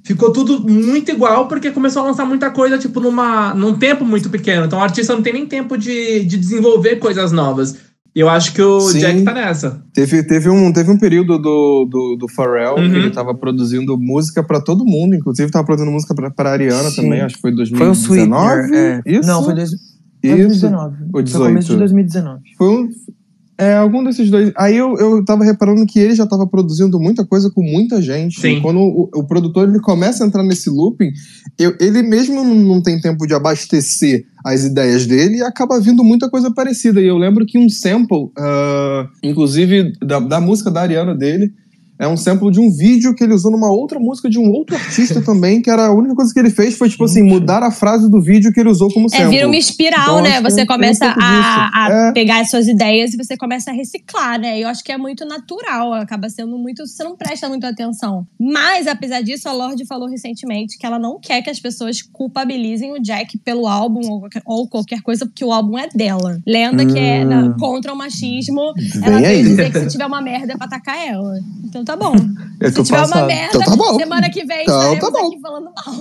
Ficou tudo muito igual porque começou a lançar muita coisa, tipo, numa, num tempo muito pequeno. Então o artista não tem nem tempo de, de desenvolver coisas novas. E eu acho que o Sim. Jack tá nessa. Teve, teve, um, teve um período do, do, do Pharrell Uhum. que ele tava produzindo música pra todo mundo, inclusive tava produzindo música pra, pra Ariana Sim. também, acho que foi Foi o 2019. Sweetener. É. Isso? Não, foi dois, Isso. 2019. Ou Foi 18. começo de 2019. Foi um, é, algum desses dois. Aí eu, eu tava reparando que ele já tava produzindo muita coisa com muita gente. Sim. E quando o, o produtor ele começa a entrar nesse looping, eu- ele mesmo não, não tem tempo de abastecer as ideias dele e acaba vindo muita coisa parecida. E eu lembro que um sample, ah, inclusive da, da música da Ariana dele, é um sample de um vídeo que ele usou numa outra música de um outro artista também, que era a única coisa que ele fez foi, tipo assim, mudar a frase do vídeo que ele usou como sample. É, vira uma espiral, Então, né? Você tem um começa pouco a, a É. pegar as suas ideias e você começa a reciclar, né? Eu acho que é muito natural, acaba sendo muito. Você não presta muita atenção. Mas, apesar disso, a Lorde falou recentemente que ela não quer que as pessoas culpabilizem o Jack pelo álbum ou qualquer, ou qualquer coisa, porque o álbum é dela. Lenda que é Hum. na- contra o machismo, ela aí. dizer que se tiver uma merda é pra atacar ela. Então tá bom. Eu Se tô tiver uma passado. merda, Então tá bom. semana que vem Então estaremos tá bom. aqui falando mal.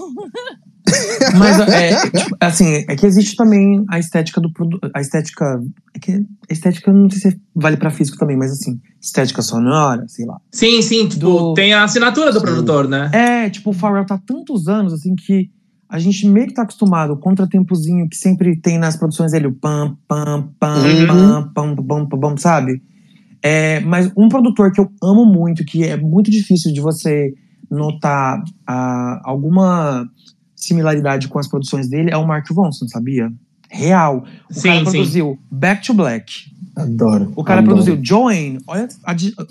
Mas é, tipo, assim, é que existe também a estética do produto. A estética. É que a estética não sei se vale pra físico também, mas assim, estética sonora, sei lá. Sim, sim, tipo, Do- tem a assinatura do Sim. produtor, né? É, tipo, o Pharrell tá tantos anos, assim, que a gente meio que tá acostumado, o contratempozinho que sempre tem nas produções dele, o pam, pam, pam, Uhum. pam, pam, pam, pam, pam, sabe? É, mas um produtor que eu amo muito, que é muito difícil de você notar ah, alguma similaridade com as produções dele, é o Mark Ronson, sabia? Real. O Sim, cara sim. produziu Back to Black. Adoro. O cara adoro. produziu Joanne. Olha,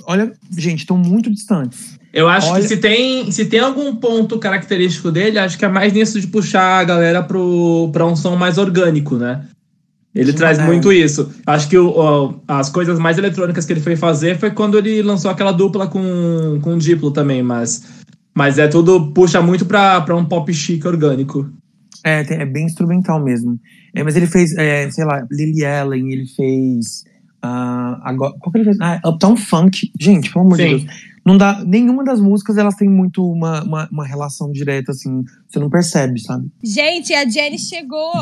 olha gente, estão muito distantes. Eu acho Olha- que se tem, se tem algum ponto característico dele, acho que é mais nisso de puxar a galera pro, pra um som mais orgânico, né? Ele Sim, traz muito isso. Acho que o- o- as coisas mais eletrônicas que ele foi fazer foi quando ele lançou aquela dupla com, com o Diplo também, mas, mas é tudo, puxa muito pra, pra um pop chic orgânico. É, é bem instrumental mesmo. É, mas ele fez, é, sei lá, Lily Allen, ele fez. ah, agora, qual que ele fez? Ah, Uptown Funk. Gente, pelo amor de Sim. Deus. Não dá, nenhuma das músicas elas tem muito uma, uma, uma relação direta, assim. Você não percebe, sabe? Gente, a Jenny chegou.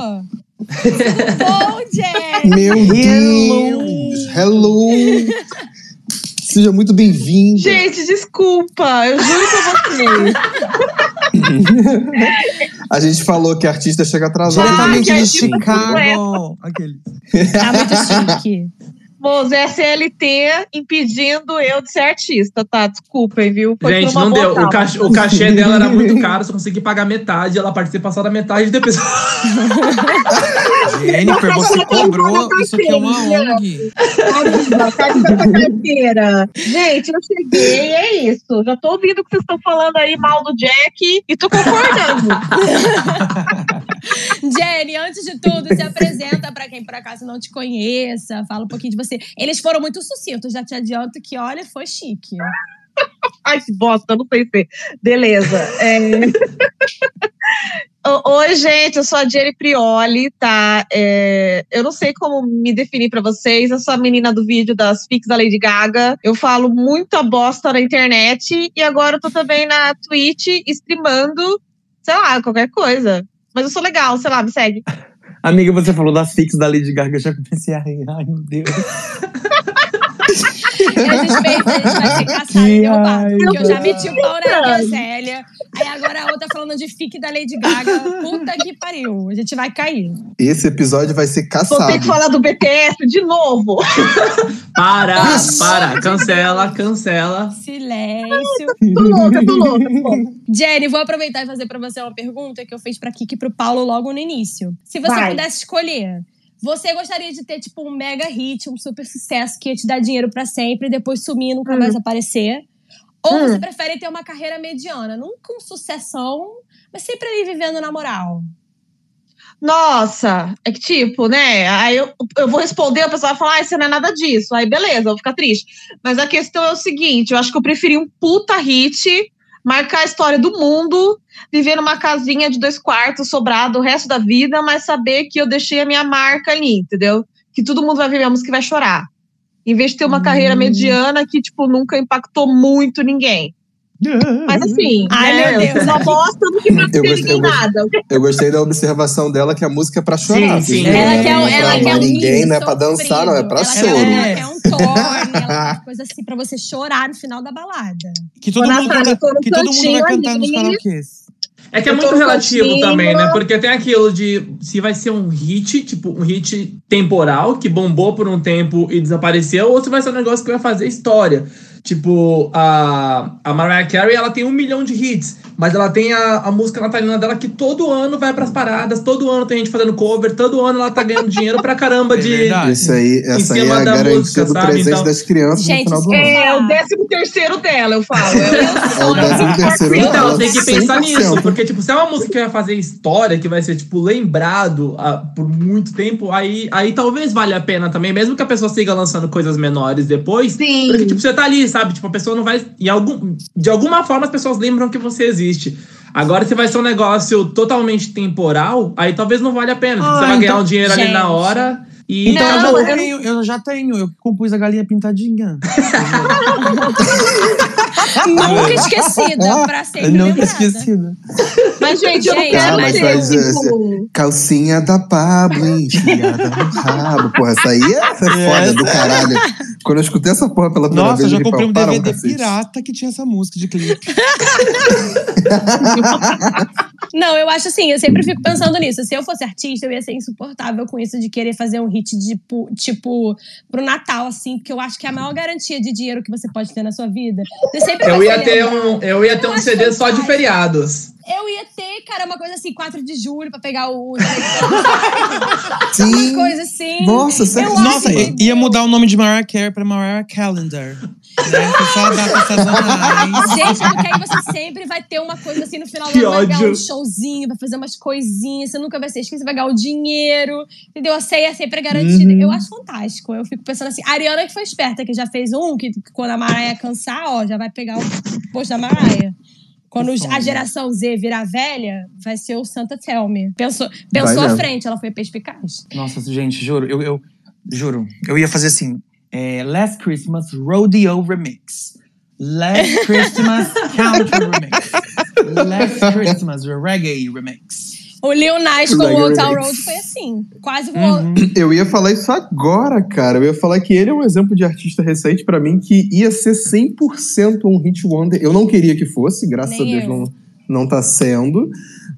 Bom, Jenny? Meu Hello. Deus! Hello! Seja muito bem-vindo. Gente, desculpa, eu juro pra vocês. A gente falou que artista chega atrasado. Diretamente de Chicago. Aquele. Tá muito chique. É CLT impedindo eu de ser artista, tá? Desculpem, viu? Foi Gente, não deu. O cachê, o cachê dela era muito caro, só consegui pagar metade. Ela participa só da metade do episódio. Jennifer, você cobrou. Isso aqui é uma ONG. Carteira. Gente, eu cheguei, é isso. Já tô ouvindo o que vocês estão falando aí mal do Jack e tô concordando. Jenny, antes de tudo, se apresenta pra quem por acaso não te conheça. Fala um pouquinho de você. Eles foram muito sucintos, já te adianto que, olha, foi chique. Ai, que bosta, não pensei. Beleza. É... Oi, gente, eu sou a Jenny Prioli, tá? É, Eu não sei como me definir pra vocês. Eu sou a menina do vídeo das fics da Lady Gaga. Eu falo muita bosta na internet e agora eu tô também na Twitch streamando, sei lá, qualquer coisa. Mas eu sou legal, sei lá, me segue. Amiga, você falou das fix da Lady Gaga, eu já comecei a rir. Ai, meu Deus. Esses peitos a gente vai ser caçado e derrubado. Porque eu já meti o pau na Zélia. Aí agora a outra falando de fique da Lady Gaga. Puta que pariu. A gente vai cair. Esse episódio vai ser Vou caçado. ter que falar do BTS de novo. Para, para. Cancela, cancela. Silêncio. tô louca, tô louca. tô louca. Jenny, vou aproveitar e fazer pra você uma pergunta que eu fiz pra Kiki e pro Paulo logo no início. Se você Vai. pudesse escolher, você gostaria de ter, tipo, um mega hit, um super sucesso que ia te dar dinheiro pra sempre e depois sumir e nunca Hum. mais aparecer? Ou Hum. você prefere ter uma carreira mediana, nunca um sucessão, mas sempre ali vivendo na moral? Nossa, é que tipo, né? Aí eu, eu vou responder, a pessoa vai falar, ah, isso não é nada disso. Aí beleza, eu vou ficar triste. Mas a questão é o seguinte: eu acho que eu preferi um puta hit, marcar a história do mundo, viver numa casinha de dois quartos, sobrado o resto da vida, mas saber que eu deixei a minha marca ali, entendeu? Que todo mundo vai ver minha música e vai chorar. Em vez de ter uma carreira mediana que, tipo, nunca impactou muito ninguém. Mas assim, Ai, né, meu Deus. uma bosta do que pra Eu ter gostei- ninguém eu gostei. nada. Eu gostei da observação dela que a música é pra chorar. Sim, sim. Ela Não quer, é um- pra ela quer um ninguém, hino não é pra dançar, não, é pra sofrido. choro. Ela, ela quer um torne, ela quer coisa assim pra você chorar no final da balada. Que todo, mundo, canta- que todo mundo vai cantar nos karaokês. É que é muito relativo também, né? Porque tem aquilo de se vai ser um hit, tipo, um hit temporal, que bombou por um tempo e desapareceu, ou se vai ser um negócio que vai fazer história. Tipo, a, a Mariah Carey, ela tem um milhão de hits, mas ela tem a, a música natalina dela que todo ano vai pras paradas, todo ano tem gente fazendo cover, todo ano ela tá ganhando dinheiro pra caramba É de. verdade. Isso aí, essa aí é cima a da garantia música, do sabe? presente Então- das crianças Gente, no final do ano. É, o décimo terceiro dela, eu falo. É o décimo terceiro Então, dela, tem que pensar 100%. nisso, porque, tipo, se é uma música que vai fazer história, que vai ser, tipo, lembrado ah, por muito tempo, aí, aí talvez valha a pena também, mesmo que a pessoa siga lançando coisas menores depois. Sim. Porque, tipo, você tá ali, sabe? Tipo, a pessoa não vai. Em algum, de alguma forma, as pessoas lembram que você existe. Agora, se vai ser um negócio totalmente temporal, aí talvez não valha a pena. Ah, você vai ganhar então- um dinheiro ali na Gente. hora. E Então Não, eu, já eu não- tenho, eu já tenho, eu que compus a galinha pintadinha. Nunca esquecida, pra sempre Nunca lembrada. esquecida. Mas, gente, eu não Gente, quero mas ser faz, tipo... Calcinha da Pablo, enfiada no rabo. Porra, essa aí é foda do caralho. Quando eu escutei essa porra pela primeira Nossa, eu vez, já eu comprei um DVD cacete. pirata que tinha essa música de clipe. Não, eu acho assim, eu sempre fico pensando nisso. Se eu fosse artista, eu ia ser insuportável com isso de querer fazer um hit de, tipo, pro Natal, assim, porque eu acho que é a maior garantia de dinheiro que você pode ter na sua vida. Você sempre eu ia ter um, eu ia ter Eu um CD só de feriados. Eu ia ter, cara, uma coisa assim, 4 de julho, pra pegar o. Uma Sim. coisa assim. Nossa, sério? Eu Nossa, ia mudar o nome de Mariah Carey pra Mariah Calendar. Né? Só a data sazonais. Gente, porque aí você sempre vai ter uma coisa assim no final do ano, vai ganhar um showzinho, vai fazer umas coisinhas, você nunca vai ser esquecido, você vai ganhar o dinheiro, entendeu? A ceia sempre é garantida. Uhum. Eu acho fantástico. Eu fico pensando assim, a Ariana que foi esperta, que já fez um, que quando a Mariah cansar, ó, já vai pegar o posto da Mariah. Quando a geração Z virar velha, vai ser o Santa Tell Me. Pensou, pensou à frente, ela foi perspicaz. Nossa, gente, juro, eu, eu juro, eu ia fazer assim: é, Last Christmas Rodeo Remix. Last Christmas Country Remix. Last Christmas Reggae Remix. O Lil Nas com o Old Town. Road foi assim. Quase Uhum. Eu ia falar isso agora, cara. Eu ia falar que ele é um exemplo de artista recente pra mim que ia ser 100% um hit wonder. Eu não queria que fosse, graças Nem a Deus eu. não, não tá sendo.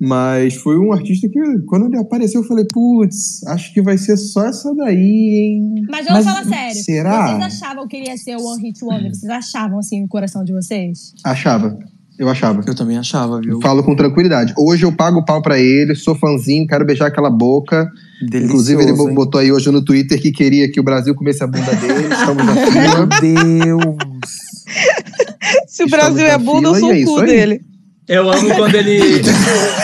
Mas foi um artista que, quando ele apareceu, eu falei, putz, acho que vai ser só essa daí, hein? Mas vamos falar sério. será? Vocês achavam que ele ia ser o One Hit Wonder? Vocês achavam assim no coração de vocês? Achava. Eu achava. Eu também achava, viu? Falo com tranquilidade. Hoje eu pago o pau pra ele, sou fãzinho, quero beijar aquela boca. Delicioso, Inclusive, ele hein? botou aí hoje no Twitter que queria que o Brasil comesse a bunda dele. Estamos na fila. Meu Deus. Se o Brasil é bunda, eu sou é o cu dele. Eu amo quando ele.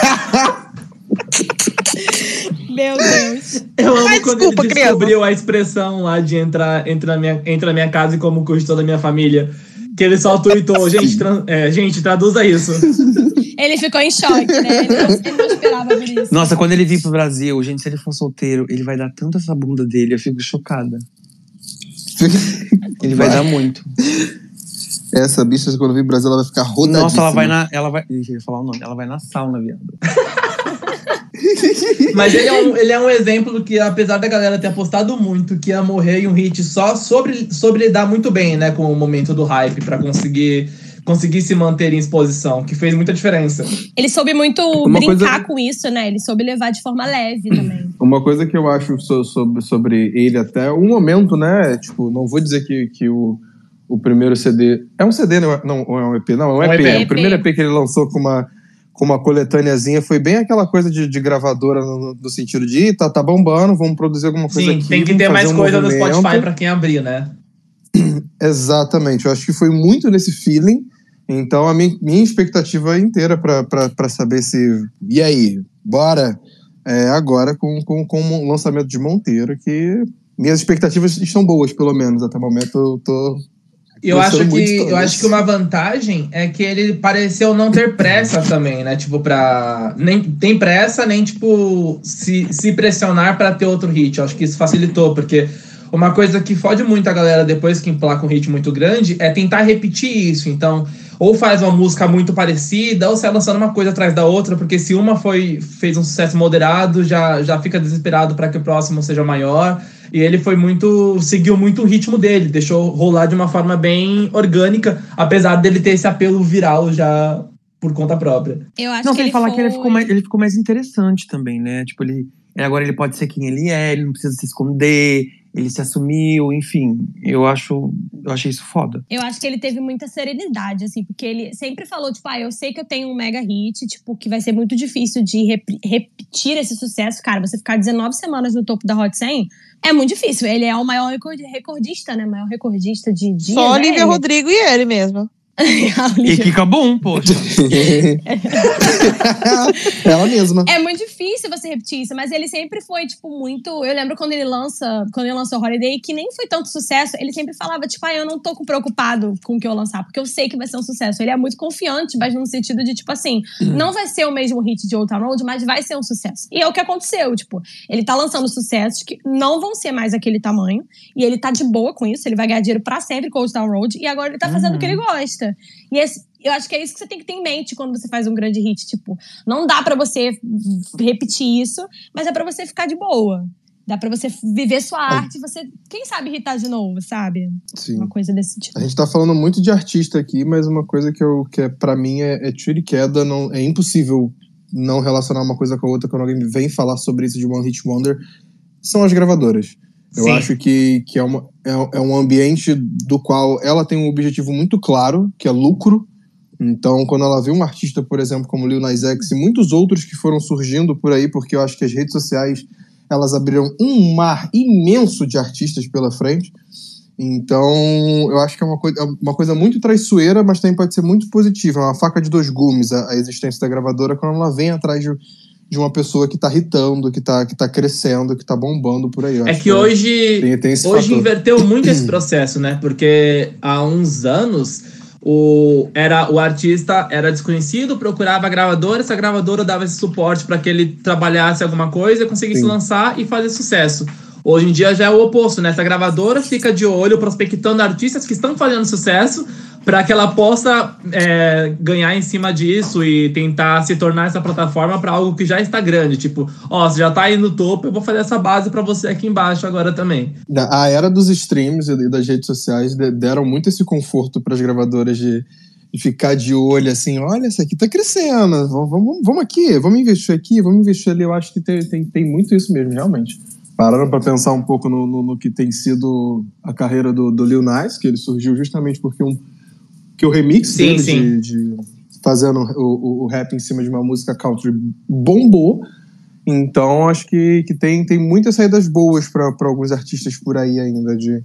Meu Deus. Eu amo Ai, quando desculpa, ele criança. descobriu a expressão lá de entrar, entrar, na minha, entra na minha casa e como custa toda a minha família. Que ele só tweetou, gente, tran- é, gente, traduza isso. Ele ficou em choque, né? Ele não, ele não esperava por isso. Nossa, quando ele vir pro Brasil, gente, se ele for solteiro, ele vai dar tanto essa bunda dele, eu fico chocada. Ele vai, dar muito. Essa bicha, quando vir pro Brasil, ela vai ficar rodadíssima. Nossa, ela vai na. Ela vai. Eu ia falar o nome. Ela vai na sauna, viado. Mas ele é, um, ele é um exemplo que, apesar da galera ter apostado muito que ia morrer em um hit só sobre, sobre lidar muito bem, né, com o momento do hype para conseguir conseguir se manter em exposição, que fez muita diferença. Ele soube muito Uma brincar coisa... com isso, né? Ele soube levar de forma leve também. Uma coisa que eu acho sobre, sobre ele até o momento, né? Tipo, não vou dizer que, que o, o primeiro CD. É um CD, não é, não, é um EP? Não, é um EP. Um EP. O primeiro EP que ele lançou com uma com uma coletâneazinha, foi bem aquela coisa de, de gravadora no, no, sentido de tá, tá bombando, vamos produzir alguma coisa Sim, aqui. tem que ter mais um coisa movimento. no Spotify para quem abrir, né? Exatamente, eu acho que foi muito nesse feeling. Então a minha, minha expectativa inteira para saber se. E aí, bora? É, agora com, com, com o lançamento de Monteiro, que minhas expectativas estão boas, pelo menos. Até o momento eu tô eu acho que eu acho que uma vantagem é que ele pareceu não ter pressa também, né? Tipo para nem tem pressa nem tipo se, se pressionar para ter outro hit. Eu acho que isso facilitou porque uma coisa que fode muito a galera depois que emplaca um hit muito grande é tentar repetir isso. Então, ou faz uma música muito parecida, ou sai lançando uma coisa atrás da outra, porque se uma foi fez um sucesso moderado, já, já fica desesperado para que o próximo seja maior. E ele foi muito. seguiu muito o ritmo dele, deixou rolar de uma forma bem orgânica, apesar dele ter esse apelo viral já por conta própria. Eu acho não, que ele falar foi... que ele ficou, mais, ele ficou mais interessante também, né? Tipo, ele. Agora ele pode ser quem ele é, ele não precisa se esconder, ele se assumiu, enfim. Eu acho, eu achei isso foda. Eu acho que ele teve muita serenidade, assim, porque ele sempre falou, tipo, ah, eu sei que eu tenho um mega hit, tipo, que vai ser muito difícil de rep repetir esse sucesso. Cara, você ficar 19 semanas no topo da Hot 100 é muito difícil. Ele é o maior recordista, né? Maior recordista de dias. Só Olivia Rodrigo e ele mesmo. e Kika Boom, poxa. Ela mesma. É muito difícil você repetir isso, mas ele sempre foi, tipo, muito. Eu lembro quando ele lança, quando ele lançou Holiday, que nem foi tanto sucesso, ele sempre falava, tipo, ah, eu não tô preocupado com o que eu lançar, porque eu sei que vai ser um sucesso. Ele é muito confiante, mas no sentido de, tipo assim, uhum. não vai ser o mesmo hit de Old Town Road, mas vai ser um sucesso. E é o que aconteceu, tipo, ele tá lançando sucessos que não vão ser mais aquele tamanho, e ele tá de boa com isso, ele vai ganhar dinheiro pra sempre com Old Town Road, e agora ele tá fazendo uhum. o que ele uhum. E esse, eu acho que é isso que você tem que ter em mente quando você faz um grande hit. Tipo, não dá para você repetir isso, mas é para você ficar de boa. Dá para você viver sua arte e você, quem sabe, irritar de novo, sabe? Sim. Uma coisa desse tipo. A gente tá falando muito de artista aqui, mas uma coisa que, eu, que é, para mim é, é tiro e queda. Não, é impossível não relacionar uma coisa com a outra quando alguém vem falar sobre isso de One Hit Wonder. São as gravadoras. Eu Sim. acho que, que é, uma, é, é um ambiente do qual ela tem um objetivo muito claro, que é lucro. Então, quando ela vê um artista, por exemplo, como Lil Nas X e muitos outros que foram surgindo por aí, porque eu acho que as redes sociais elas abriram um mar imenso de artistas pela frente. Então, eu acho que é uma, coisa, é uma coisa muito traiçoeira, mas também pode ser muito positiva. É uma faca de dois gumes a, a existência da gravadora quando ela vem atrás de, de uma pessoa que tá hitando, que tá, que tá crescendo, que tá bombando por aí. é que hoje, tem, tem hoje inverteu muito esse processo, né? Porque há uns anos o, era, o artista era desconhecido, procurava a gravadora, essa gravadora dava esse suporte para que ele trabalhasse alguma coisa, conseguisse Sim. lançar e fazer sucesso. Hoje em dia já é o oposto, né? Essa gravadora fica de olho prospectando artistas que estão fazendo sucesso para que ela possa é, ganhar em cima disso e tentar se tornar essa plataforma para algo que já está grande. Tipo, ó, você já está aí no topo, eu vou fazer essa base para você aqui embaixo agora também. A era dos streams e das redes sociais deram muito esse conforto para as gravadoras de, de, ficar de olho assim, olha, isso aqui está crescendo, vamos, vamos, aqui, vamos investir aqui, vamos investir ali. Eu acho que tem, tem, tem muito isso mesmo, realmente. Pararam para pensar um pouco no, no, no, que tem sido a carreira do, do Lil Nas, que ele surgiu justamente porque um que o remix sim, dele sim. De, de, fazendo o, o, rap em cima de uma música country bombou. Então acho que, que tem, tem muitas saídas boas para alguns artistas por aí ainda de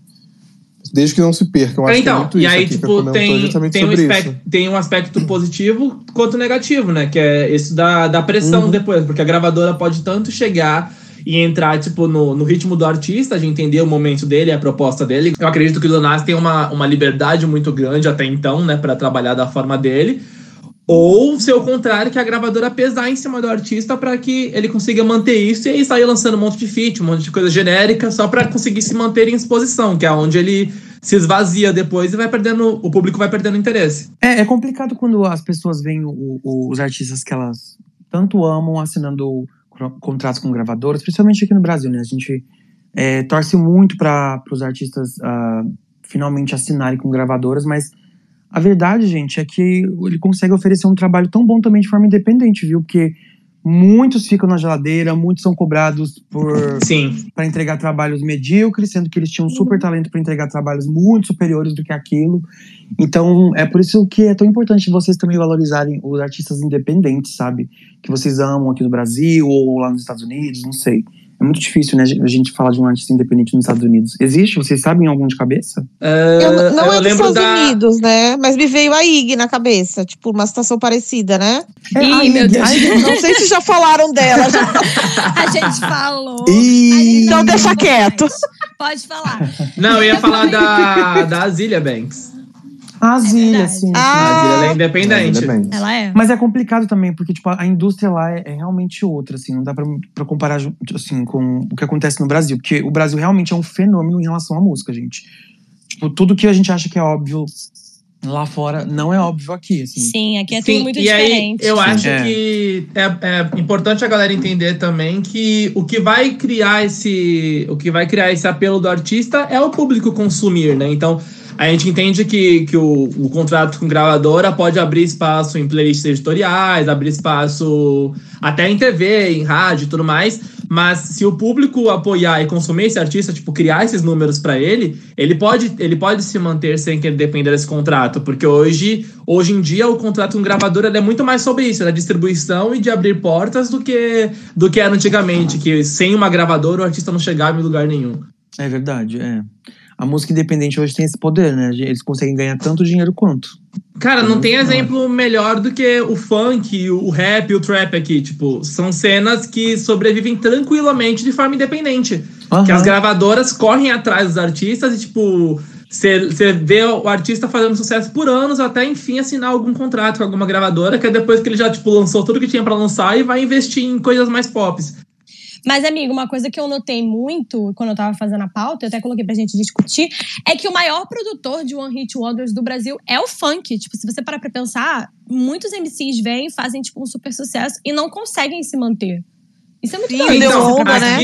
desde que não se percam. Acho então, que é e aí tipo tem tem um, aspecto, tem um aspecto positivo quanto negativo, né? Que é isso da, da pressão uhum. depois, porque a gravadora pode tanto chegar e entrar, tipo, no, no ritmo do artista, de entender o momento dele, a proposta dele. Eu acredito que o Leonardo tem uma, uma liberdade muito grande até então, né, para trabalhar da forma dele. Ou ser o contrário, que a gravadora pesar em cima do artista para que ele consiga manter isso e aí sair lançando um monte de feat, um monte de coisa genérica, só para conseguir se manter em exposição, que é onde ele se esvazia depois e vai perdendo, o público vai perdendo interesse. É, é complicado quando as pessoas veem o, o, os artistas que elas tanto amam assinando contratos com gravadoras, principalmente aqui no Brasil, né? A gente é, torce muito para os artistas uh, finalmente assinarem com gravadoras, mas a verdade, gente, é que ele consegue oferecer um trabalho tão bom também de forma independente, viu? Porque muitos ficam na geladeira, muitos são cobrados por para entregar trabalhos medíocres, sendo que eles tinham um super talento para entregar trabalhos muito superiores do que aquilo. Então, é por isso que é tão importante vocês também valorizarem os artistas independentes, sabe? Que vocês amam aqui no Brasil ou lá nos Estados Unidos, não sei. É muito difícil, né, a gente falar de um artista independente nos Estados Unidos. Existe? Vocês sabem algum de cabeça? Uh, eu, não eu é dos Estados da... Unidos, né? Mas me veio a IG na cabeça. Tipo, uma situação parecida, né? É, Ih, meu Deus. não sei se já falaram dela. Já... a gente falou. Ih, então deixa quieto. Pode falar. Não, eu ia falar da, da Azilia Banks. A Zília, é sim. Ah, a Zília é independente. Ela é. Mas é complicado também, porque tipo, a indústria lá é, é realmente outra, assim, não dá pra, pra comparar assim, com o que acontece no Brasil. Porque o Brasil realmente é um fenômeno em relação à música, gente. Tipo, tudo que a gente acha que é óbvio lá fora não é óbvio aqui. Assim. Sim, aqui é tudo Sim, muito e diferente. Aí, eu acho é. que é, é, importante a galera entender também que o que vai criar esse, o que vai criar esse apelo do artista é o público consumir, né? Então a gente entende que, que o, o contrato com gravadora pode abrir espaço em playlists editoriais, abrir espaço até em TV, em rádio e tudo mais. Mas se o público apoiar e consumir esse artista, tipo, criar esses números para ele, ele pode, ele pode se manter sem que depender desse contrato. Porque hoje, hoje em dia, o contrato com gravadora é muito mais sobre isso, da distribuição e de abrir portas do que, do que era antigamente, que sem uma gravadora o artista não chegava em lugar nenhum. É verdade, é a música independente hoje tem esse poder, né? Eles conseguem ganhar tanto dinheiro quanto. Cara, não tem exemplo melhor do que o funk, o rap e o trap aqui. Tipo, são cenas que sobrevivem tranquilamente de forma independente. Uhum. Que as gravadoras correm atrás dos artistas e, tipo, você vê o artista fazendo sucesso por anos até, enfim, assinar algum contrato com alguma gravadora, que é depois que ele já, tipo, lançou tudo que tinha para lançar e vai investir em coisas mais pop. Mas, amigo, uma coisa que eu notei muito quando eu tava fazendo a pauta, eu até coloquei pra gente discutir, é que o maior produtor de One Hit Wonders do Brasil é o funk. Tipo, se você parar pra pensar, muitos MCs vêm, fazem, tipo, um super sucesso e não conseguem se manter. Isso é muito doido. Deu onda, né?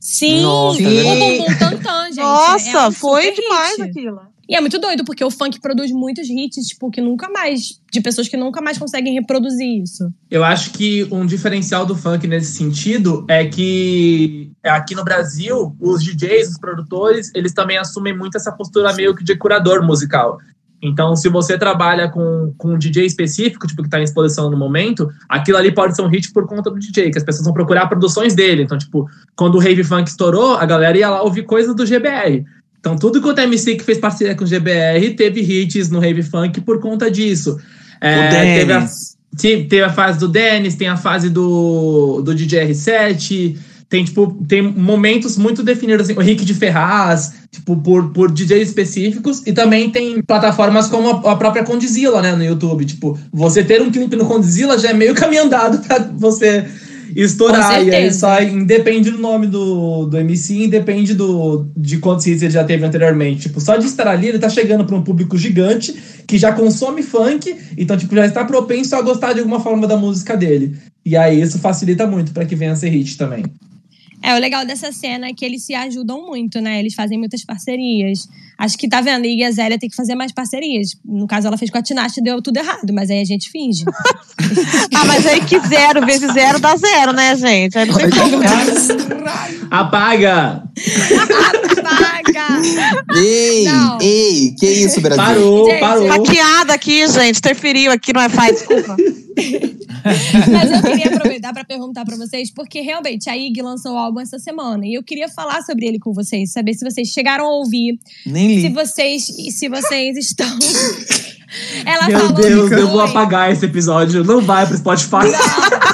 Sim, Nossa, o Bumbum Tantan, gente. Nossa, é um foi demais hit. aquilo. E é muito doido, porque o funk produz muitos hits, tipo, que nunca mais. de pessoas que nunca mais conseguem reproduzir isso. Eu acho que um diferencial do funk nesse sentido é que aqui no Brasil, os DJs, os produtores, eles também assumem muito essa postura meio que de curador musical. Então, se você trabalha com, com um DJ específico, tipo, que está em exposição no momento, aquilo ali pode ser um hit por conta do DJ, que as pessoas vão procurar produções dele. Então, tipo, quando o Rave Funk estourou, a galera ia lá ouvir coisas do GBR. Então, tudo quanto é MC que fez parceria com o GBR teve hits no Rave Funk por conta disso. É, teve, a, teve a fase do Dennis, tem a fase do, do DJ R7, tem, tipo, tem momentos muito definidos, assim, o Rick de Ferraz, tipo, por, por DJs específicos, e também tem plataformas como a, a própria Condizila, né, no YouTube. Tipo, você ter um clipe no Condizila já é meio caminho andado pra você estourar. E aí só independe do nome do, do MC, independe do, de quantos hits ele já teve anteriormente. Tipo, só de estar ali, ele tá chegando para um público gigante que já consome funk, então, tipo, já está propenso a gostar de alguma forma da música dele. E aí isso facilita muito para que venha a ser hit também. É, o legal dessa cena é que eles se ajudam muito, né? Eles fazem muitas parcerias. Acho que tá vendo, e a Zélia tem que fazer mais parcerias. No caso, ela fez com a Tinashe e deu tudo errado, mas aí a gente finge. ah, mas aí que zero vezes zero dá zero, né, gente? Aí não tem como. Apaga! Apaga! Ei, não. ei, que isso, Brasil? Parou, gente, parou. Hackeada aqui, gente. Interferiu aqui no Wi-Fi, desculpa. Mas eu queria aproveitar para perguntar para vocês, porque realmente a IG lançou o álbum essa semana e eu queria falar sobre ele com vocês, saber se vocês chegaram a ouvir, Nem li. se vocês se vocês estão Ela Meu Deus, eu vou apagar esse episódio. Não vai pro Spotify.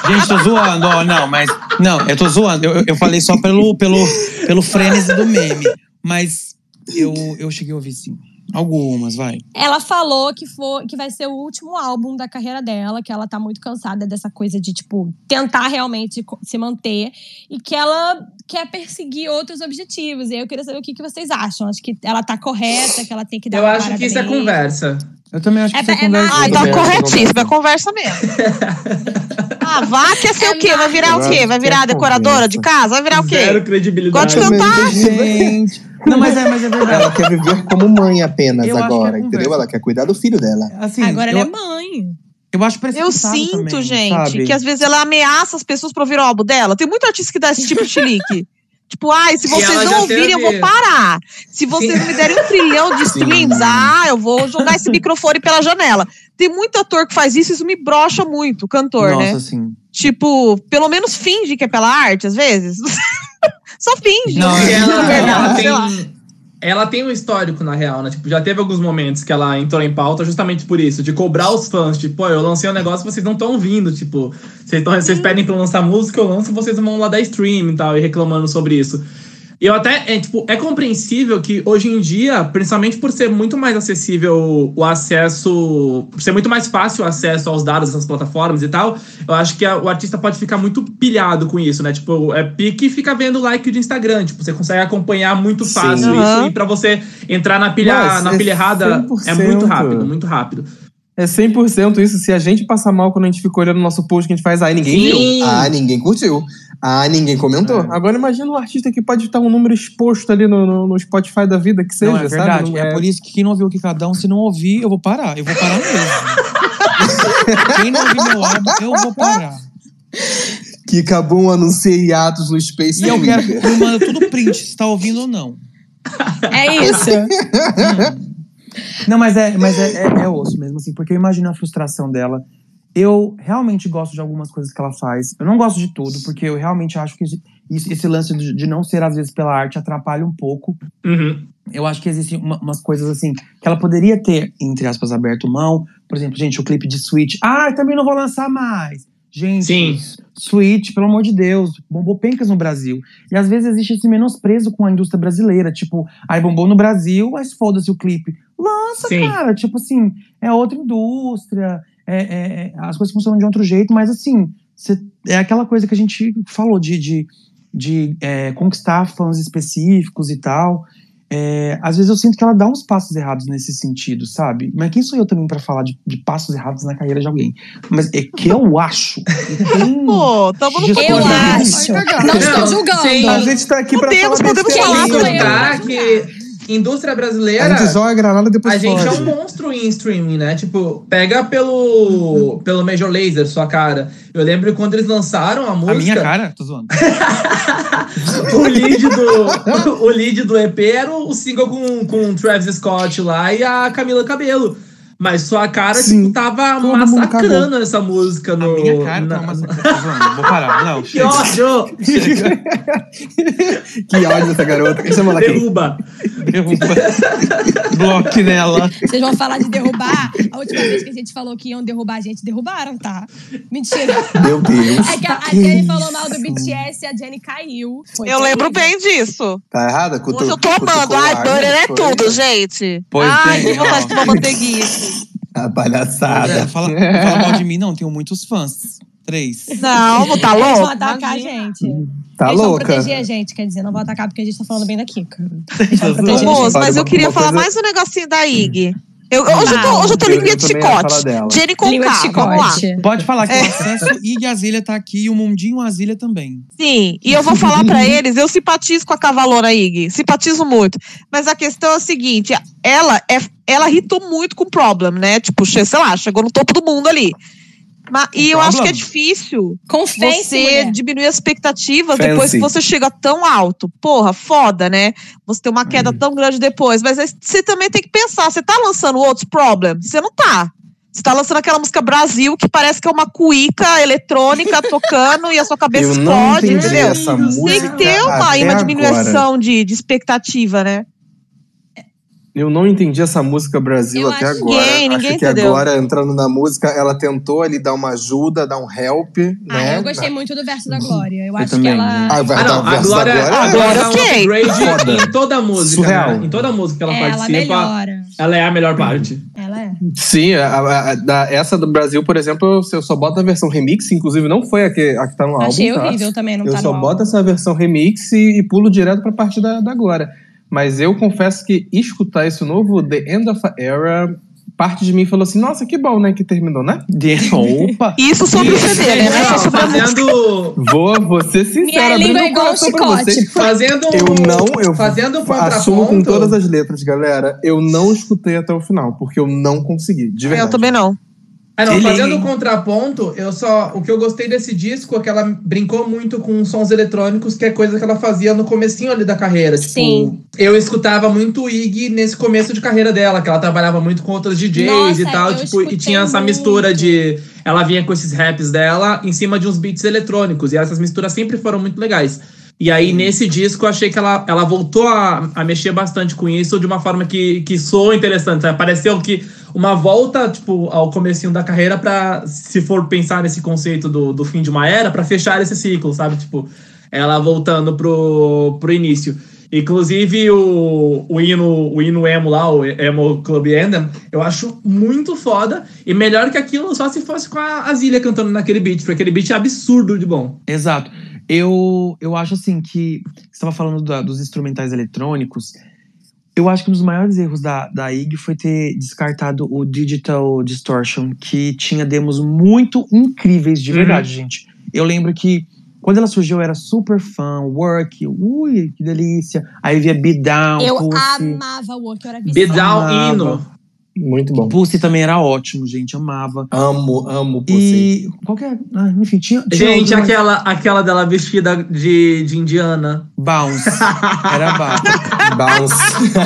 Gente, tô zoando, ó, não, mas. Não, eu tô zoando. Eu, eu falei só pelo, pelo, pelo frenesi do meme. Mas eu, eu cheguei a ouvir sim. Algumas, vai. Ela falou que, for, que vai ser o último álbum da carreira dela, que ela tá muito cansada dessa coisa de, tipo, tentar realmente se manter e que ela quer perseguir outros objetivos. E aí eu queria saber o que, que vocês acham. Acho que ela tá correta, que ela tem que dar Eu acho que isso é conversa. Eu também acho que É, isso é é conversa. na- Ah, então que corretíssimo, é conversa. mesmo. Ah, vá quer ser É o quê? Vai virar o quê? Vai virar é decoradora de casa? Vai virar o Zero quê? credibilidade. Gosto de cantar? Gente. Não, mas é, mas é verdade. Ela quer viver como mãe apenas Eu é agora, conversa. entendeu? Ela quer cuidar do filho dela. Assim, Agora eu, ela é mãe. eu acho Eu sinto, também, gente, sabe? que às vezes ela ameaça as pessoas pra ouvir o álbum dela. Tem muito artista que dá esse tipo de chilique. Tipo, ai, se vocês não ouvirem, eu vou parar. Se vocês Sim. me derem um trilhão de streams, Sim. ah, eu vou jogar esse microfone pela janela. Tem muito ator que faz isso, isso me brocha muito, cantor, Nossa, né? assim. Tipo, pelo menos finge que é pela arte, às vezes. Só finge. Não, ela, ela tem, ela tem um histórico, na real, né? Tipo, já teve alguns momentos que ela entrou em pauta justamente por isso, de cobrar os fãs. Tipo, pô, eu lancei um negócio vocês não estão ouvindo. Tipo, vocês, tão, vocês pedem pra eu lançar música, eu lanço, vocês vão lá dar stream e tal, e reclamando sobre isso. E eu até, é, tipo, é compreensível que hoje em dia, principalmente por ser muito mais acessível o acesso, por ser muito mais fácil o acesso aos dados dessas plataformas e tal, eu acho que a- o artista pode ficar muito pilhado com isso, né? Tipo, é pique e fica vendo like de Instagram. Tipo, você consegue acompanhar muito Sim. fácil Aham. isso. E pra você entrar na pilha, Mas na é pilha errada, é 100%. muito rápido, muito rápido. É 100% isso. Se a gente passar mal quando a gente fica olhando o nosso post que a gente faz, aí ninguém viu. Sim. Ah, ninguém curtiu. Ah, ninguém comentou. Agora imagina um artista que pode estar um número exposto ali no, no, no Spotify da vida, que seja, Não, é verdade. sabe? Não É por isso que quem não ouviu o Kikadão, se não ouvir, eu vou parar. Eu vou parar mesmo. quem não ouvir meu álbum, eu vou parar. Que acabou um anuncia hiatos no Space E eu quero que me manda tudo print, se tá ouvindo ou não. É isso. Não, mas é, mas é, é, é osso mesmo, assim, porque eu imagino a frustração dela. Eu realmente gosto de algumas coisas que ela faz. Eu não gosto de tudo, porque eu realmente acho que esse, esse lance de, de não ser, às vezes, pela arte atrapalha um pouco. Uhum. Eu acho que existem uma- umas coisas assim que ela poderia ter, entre aspas, aberto mão. Por exemplo, gente, o clipe de Switch. Ah, também não vou lançar mais. Gente, Sim. Switch, pelo amor de Deus, bombou pencas no Brasil. E às vezes existe esse menosprezo com a indústria brasileira. Tipo, aí bombou no Brasil, mas foda-se o clipe. Lança, Sim. cara. Tipo assim, é outra indústria. É- é- é- as coisas funcionam de outro jeito, mas assim, cê- é aquela coisa que a gente falou de, de, de, é, conquistar fãs específicos e tal. É, às vezes eu sinto que ela dá uns passos errados nesse sentido, sabe? Mas quem sou eu também pra falar de, de passos errados na carreira de alguém? Mas é que eu acho. tem- Pô, tamo no Eu acho. Não estou julgando. sim. A gente tá aqui pra Podemos, falar podemos besteira. falar que indústria A brasileira. gente joga a granada depois A gente é foge. um monstro em streaming, né? Tipo, pega pelo, pelo Major Laser, sua cara. Eu lembro quando eles lançaram a música. A minha cara? Tô zoando. o lead do, o lead do EP era o single com, com o Travis Scott lá e a Camila Cabelo. Mas sua cara, Sim. tipo, tava Todo massacrando essa música A no. minha cara? na- Não, mas tô zoando. Vou parar. Não, Que chega. ódio! Que ódio dessa garota. Quem chama ela aqui? Derruba. Derruba. Bloque nela. Vocês vão falar de derrubar? A última vez que a gente falou que iam derrubar a gente, derrubaram, tá? Mentira. Meu Deus. É que a, a Jenny falou mal do BTS e a Jenny caiu. Foi Eu lembro terrível. bem disso. Tá errada? Cutu- Hoje eu tô amando. Ai, Burner né? é tudo, gente. Pois Ai, tem vontade ó. de tomar manteiguinha. A palhaçada. É, fala, fala mal de mim, não. Tenho muitos fãs. Três. Não, tá Eles vão louco? atacar a gente. Tá Eles vão louca? proteger a gente, quer dizer, não vão atacar porque a gente tá falando bem da Kika. Eles vão Ô, proteger a Ô, gente. moço, mas eu queria falar mais um negocinho da Ig. Eu, hoje, eu tô, hoje eu tô Eu- língua eu de chicote. Jenny com de K, vamos lá. Pode falar que É. o acesso e Azilha tá aqui e o Mundinho Azilha também. Sim, e eu vou falar pra eles, eu simpatizo com a cavalona Ig, simpatizo muito. Mas a questão é a seguinte, ela é, ela irritou muito com o Problem, né? Tipo, sei lá, chegou no topo do mundo ali. Ma- e eu acho que é difícil Com Fancy, você mulher. diminuir as expectativas Fancy. depois que você chega tão alto. Porra, foda, né? Você tem uma queda Uhum. tão grande depois. Mas aí você também tem que pensar, você tá lançando outros Problem? Você não tá. Você tá lançando aquela música Brasil que parece que é uma cuíca eletrônica tocando e a sua cabeça Eu explode, entendeu? essa Tem música. Tem que ter uma, uma diminuição de, de expectativa, né? Eu não entendi essa música Brasil Eu até acho agora. Ninguém, ninguém Acho que entendeu. agora, entrando na música, ela tentou ali dar uma ajuda, dar um help, Ah, né? eu gostei muito do verso da Glória. Eu, acho que também. ela. Ah, vai Ah, dar não, o a verso Glória, da a Glória. Glória dá um ok. upgrade em toda a música. Surreal. né? Em toda a música que ela, ela participa, melhora. ela é a melhor parte. Ela é. Sim, a- a- a- da- essa do Brasil, por exemplo, eu, eu só boto a versão remix, inclusive não foi a que, a que tá no álbum. Achei tá? horrível também, não eu tá só no boto álbum. essa versão remix e, e pulo direto pra parte da, da Glória. Mas eu confesso que escutar esse novo The End of a Era parte de mim falou assim: nossa, que bom, né? Que terminou, né? De... Opa! Isso sobre o CD, né? Não sobre fazendo, Vou, vou ser sincero, Minha abrindo língua é o igual um pra chicote. fazendo Eu não, eu fazendo um assumo com todas as letras, galera. Eu não escutei até o final, porque eu não consegui, de verdade. Eu também não. Ah, não, fazendo o contraponto, eu só. O que eu gostei desse disco é que ela brincou muito com sons eletrônicos, que é coisa que ela fazia no comecinho ali da carreira. Tipo, Sim. eu escutava muito Iggy nesse começo de carreira dela, que ela trabalhava muito com outros DJs Nossa, e tal. eu Tipo, e tinha essa muito. mistura de. Ela vinha com esses raps dela em cima de uns beats eletrônicos. E essas misturas sempre foram muito legais. E aí, nesse disco, eu achei que ela, ela voltou a, a mexer bastante com isso de uma forma que, que soou interessante. Pareceu que uma volta, tipo, ao comecinho da carreira para se for pensar nesse conceito do, do fim de uma era, para fechar esse ciclo, sabe? Tipo, ela voltando pro, pro início. Inclusive, o, o, hino, o hino emo lá, o Emo Club Anthem, eu acho muito foda. E melhor que aquilo só se fosse com a Azilia cantando naquele beat, porque aquele beat é absurdo de bom. Exato. Eu, eu acho assim que. Você estava falando da- dos instrumentais eletrônicos. Eu acho que um dos maiores erros da, da IG foi ter descartado o Digital Distortion, que tinha demos muito incríveis, de Uhum. verdade, gente. Eu lembro que quando ela surgiu, eu era super fã, Work, ui, que delícia. Aí via Beat Down, Eu Pussy. amava o Work, eu era Be. Down hino. Muito bom. Pussy também era ótimo, gente, amava. Amo, amo Pussy. E qual que é? Ah, enfim, tinha. tinha Gente, mas- aquela, aquela dela vestida de, de indiana. Bounce. Era bounce. Bounce.